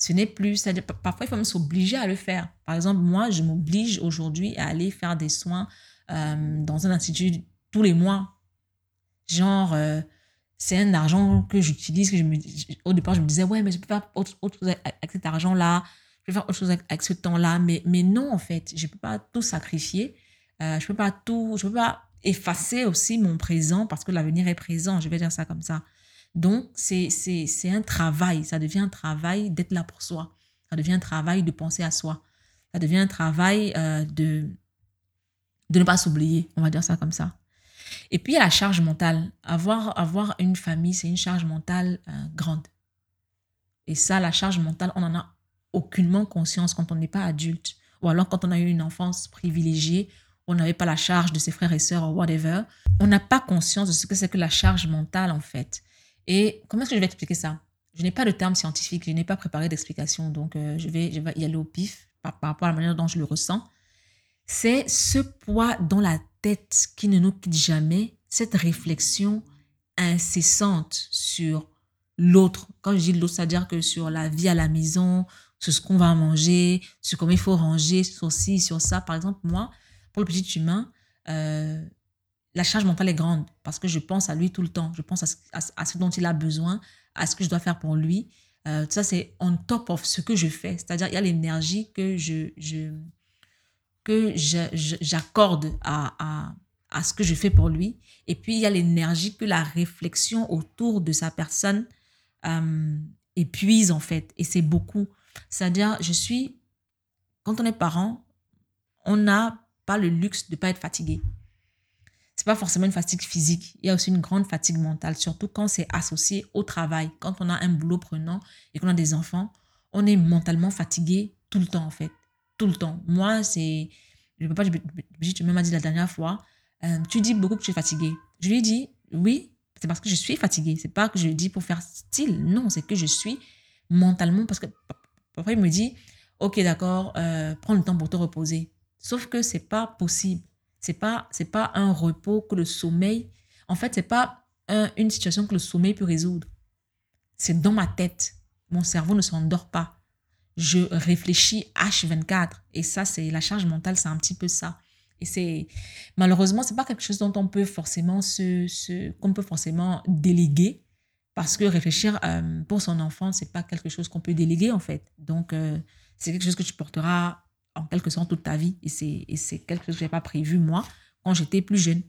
Ce n'est plus, parfois il faut même s'obliger à le faire. Par exemple, moi, je m'oblige aujourd'hui à aller faire des soins euh, dans un institut tous les mois. Genre, euh, c'est un argent que j'utilise, que je me, au départ, je me disais, ouais, mais je peux faire autre, chose avec cet argent-là, je peux faire autre chose avec, ce temps-là. Mais, mais non, en fait, je ne peux pas tout sacrifier. Euh, je peux pas tout, je peux pas effacer aussi mon présent parce que l'avenir est présent. Je vais dire ça comme ça. Donc, c'est un travail, ça devient un travail d'être là pour soi. Ça devient un travail de penser à soi. Ça devient un travail euh, de, de ne pas s'oublier, on va dire ça comme ça. Et puis, il y a la charge mentale. Avoir, avoir une famille, c'est une charge mentale euh, grande. Et ça, la charge mentale, on n'en a aucunement conscience quand on n'est pas adulte. Ou alors quand on a eu une enfance privilégiée, on n'avait pas la charge de ses frères et sœurs ou whatever. On n'a pas conscience de ce que c'est que la charge mentale, en fait. Et comment est-ce que je vais expliquer ça? Je n'ai pas de terme scientifique, je n'ai pas préparé d'explication, donc euh, je, vais, je vais y aller au pif par, rapport à la manière dont je le ressens. C'est ce poids dans la tête qui ne nous quitte jamais, cette réflexion incessante sur l'autre. Quand je dis l'autre, c'est-à-dire que sur la vie à la maison, sur ce qu'on va manger, sur comment il faut ranger, sur ci, sur ça. Par exemple, moi, pour le petit humain, euh, la charge mentale est grande parce que je pense à lui tout le temps. Je pense à ce, dont il a besoin, à ce que je dois faire pour lui. Euh, ça, c'est on top of ce que je fais. C'est-à-dire, il y a l'énergie que je, je que j'accorde à, à, à, ce que je fais pour lui. Et puis, il y a l'énergie que la réflexion autour de sa personne euh, épuise, en fait. Et c'est beaucoup. C'est-à-dire, je suis, quand on est parent, on n'a le luxe de ne pas être fatigué c'est pas forcément une fatigue physique, il y a aussi une grande fatigue mentale, surtout quand c'est associé au travail. Quand on a un boulot prenant et qu'on a des enfants, on est mentalement fatigué tout le temps en fait, tout le temps. Moi, c'est je peux pas tu m'as dit la dernière fois, euh, tu dis beaucoup que tu es fatigué. Je lui ai dit oui, c'est parce que je suis fatigué, c'est pas que je le dis pour faire style, non, c'est que je suis mentalement parce que parfois il me dit OK, d'accord, euh, prends le temps pour te reposer. Sauf que c'est pas possible c'est pas c'est pas un repos que le sommeil. En fait, c'est pas une situation que le sommeil peut résoudre. C'est dans ma tête. Mon cerveau ne s'endort pas. Je réfléchis H24 et ça c'est la charge mentale, c'est un petit peu ça. Et c'est malheureusement c'est pas quelque chose dont on peut forcément se, qu'on peut forcément déléguer parce que réfléchir euh, pour son enfant c'est pas quelque chose qu'on peut déléguer en fait. Donc euh, c'est quelque chose que tu porteras en quelque sorte toute ta vie. Et c'est quelque chose que je n'ai pas prévu, moi, quand j'étais plus jeune.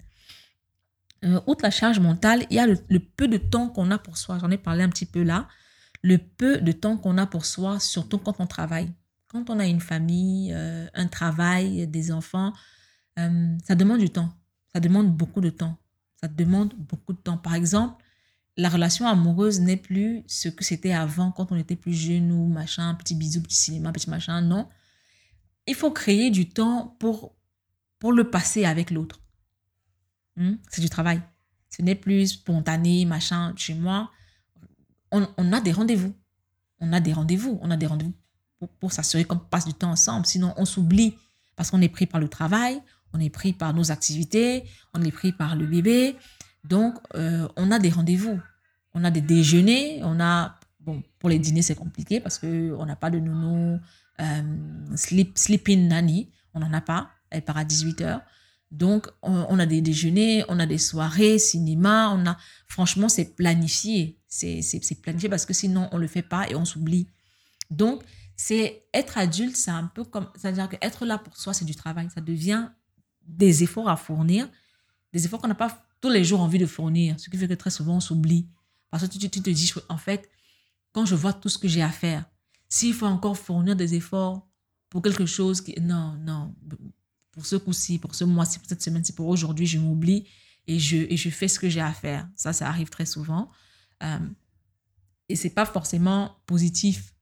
Euh, outre la charge mentale, il y a le, peu de temps qu'on a pour soi. J'en ai parlé un petit peu là. Le peu de temps qu'on a pour soi, surtout quand on travaille. Quand on a une famille, euh, un travail, des enfants, euh, ça demande du temps. Ça demande beaucoup de temps. Ça demande beaucoup de temps. Par exemple, la relation amoureuse n'est plus ce que c'était avant quand on était plus jeune ou machin, petit bisou, petit cinéma, petit machin. Non il faut créer du temps pour, pour le passer avec l'autre. Hmm? C'est du travail. Ce n'est plus spontané, machin, chez moi. On, a des rendez-vous. On a des rendez-vous. On a des rendez-vous pour, pour s'assurer qu'on passe du temps ensemble. Sinon, on s'oublie parce qu'on est pris par le travail, on est pris par nos activités, on est pris par le bébé. Donc, euh, on a des rendez-vous. On a des déjeuners, on a... Bon, pour les dîners, c'est compliqué parce qu'on n'a pas de nounou, euh, sleep, sleeping nanny, on n'en a pas, elle part à 18h. Donc, on, a des déjeuners, on a des soirées, cinéma, on a... Franchement, c'est planifié. C'est planifié parce que sinon, on ne le fait pas et on s'oublie. Donc, c'est être adulte, c'est un peu comme... C'est-à-dire qu'être là pour soi, c'est du travail. Ça devient des efforts à fournir, des efforts qu'on n'a pas tous les jours envie de fournir, ce qui fait que très souvent on s'oublie. Parce que tu, tu, te dis, en fait, quand je vois tout ce que j'ai à faire, s'il faut encore fournir des efforts pour quelque chose qui... Non, non, pour ce coup-ci, pour ce mois-ci, pour cette semaine-ci, pour aujourd'hui, je m'oublie et je, fais ce que j'ai à faire. Ça, ça arrive très souvent. Euh, et c'est pas forcément positif.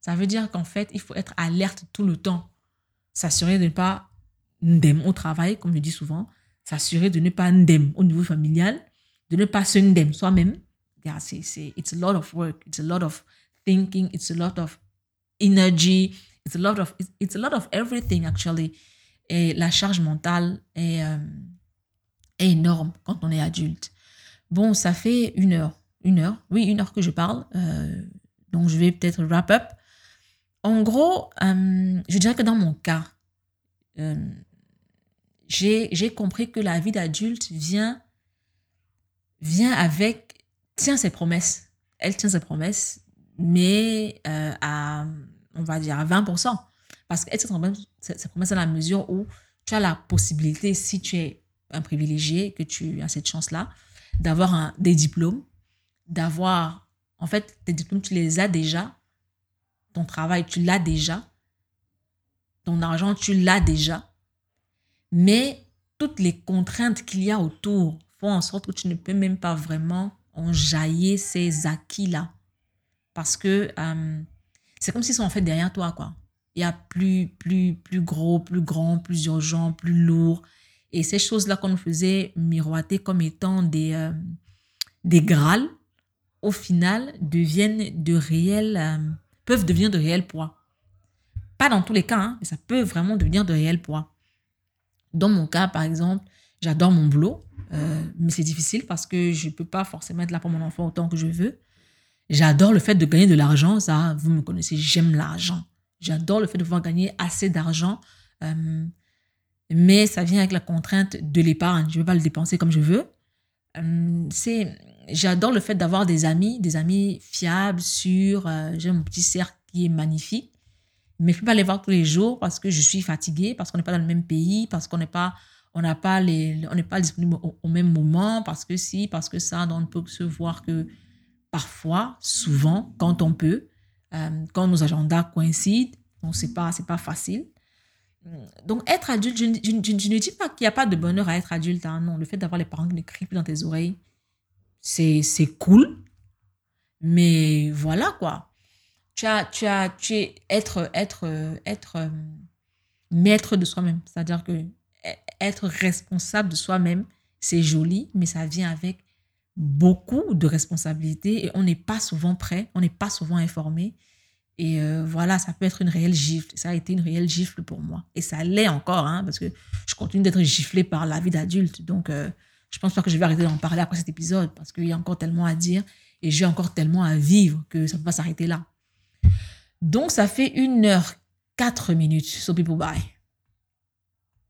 Ça veut dire qu'en fait, il faut être alerte tout le temps. S'assurer de ne pas ndem au travail, comme je dis souvent. S'assurer de ne pas ndem au niveau familial. De ne pas se ndem soi-même. C'est, c'est, it's a lot of work. It's a lot of thinking. It's a lot of energy. It's a lot of, it's a lot of everything, actually. Et la charge mentale est, euh, est énorme quand on est adulte. Bon, ça fait une heure. Une heure. Oui, une heure que je parle. Euh, donc, je vais peut-être wrap up. En gros, euh, je dirais que dans mon cas, j'ai compris que la vie d'adulte vient, vient avec, tient ses promesses. Elle tient ses promesses, mais à, on va dire, à 20%. Parce qu'elle tient ses promesses à la mesure où tu as la possibilité, si tu es un privilégié, que tu as cette chance-là, d'avoir des diplômes, d'avoir, en fait, tes diplômes, tu les as déjà, ton travail, tu l'as déjà, ton argent, tu l'as déjà, mais toutes les contraintes qu'il y a autour font en sorte que tu ne peux même pas vraiment enjailler ces acquis-là. Parce que euh, c'est comme s'ils sont en fait derrière toi, quoi. Il y a plus, plus, plus gros, plus grand, plus urgent, plus lourd. Et ces choses-là qu'on faisait miroiter comme étant des, euh, des grâles, au final, deviennent de réels, euh, peuvent devenir de réels poids. Pas dans tous les cas, hein, mais ça peut vraiment devenir de réels poids. Dans mon cas, par exemple, j'adore mon boulot, euh, mais c'est difficile parce que je ne peux pas forcément être là pour mon enfant autant que je veux. J'adore le fait de gagner de l'argent, ça, vous me connaissez, j'aime l'argent. J'adore le fait de pouvoir gagner assez d'argent, euh, mais ça vient avec la contrainte de l'épargne. Je ne veux pas le dépenser comme je veux. Euh, j'adore le fait d'avoir des amis, des amis fiables, sûrs. J'ai mon petit cercle qui est magnifique, mais je ne peux pas les voir tous les jours parce que je suis fatiguée, parce qu'on n'est pas dans le même pays, parce qu'on n'est pas on n'a pas les on n'est pas disponible au, même moment parce que si parce que ça donc on ne peut se voir que parfois, souvent, quand on peut, euh, quand nos agendas coïncident. Donc, ce n'est pas, pas facile. Donc, être adulte, je, ne dis pas qu'il n'y a pas de bonheur à être adulte. Hein. non, le fait d'avoir les parents qui ne crient plus dans tes oreilles, c'est cool. Mais voilà, quoi. Tu as, tu as, tu es être, être, être euh, maître de soi-même. C'est-à-dire que être responsable de soi-même, c'est joli, mais ça vient avec beaucoup de responsabilités et on n'est pas souvent prêt, on n'est pas souvent informé. Et euh, voilà, ça peut être une réelle gifle. Ça a été une réelle gifle pour moi. Et ça l'est encore, hein, parce que je continue d'être giflée par la vie d'adulte. Donc, euh, je pense pas que je vais arrêter d'en parler après cet épisode, parce qu'il y a encore tellement à dire et j'ai encore tellement à vivre que ça ne peut pas s'arrêter là. Donc, ça fait une heure, quatre minutes. So people bye.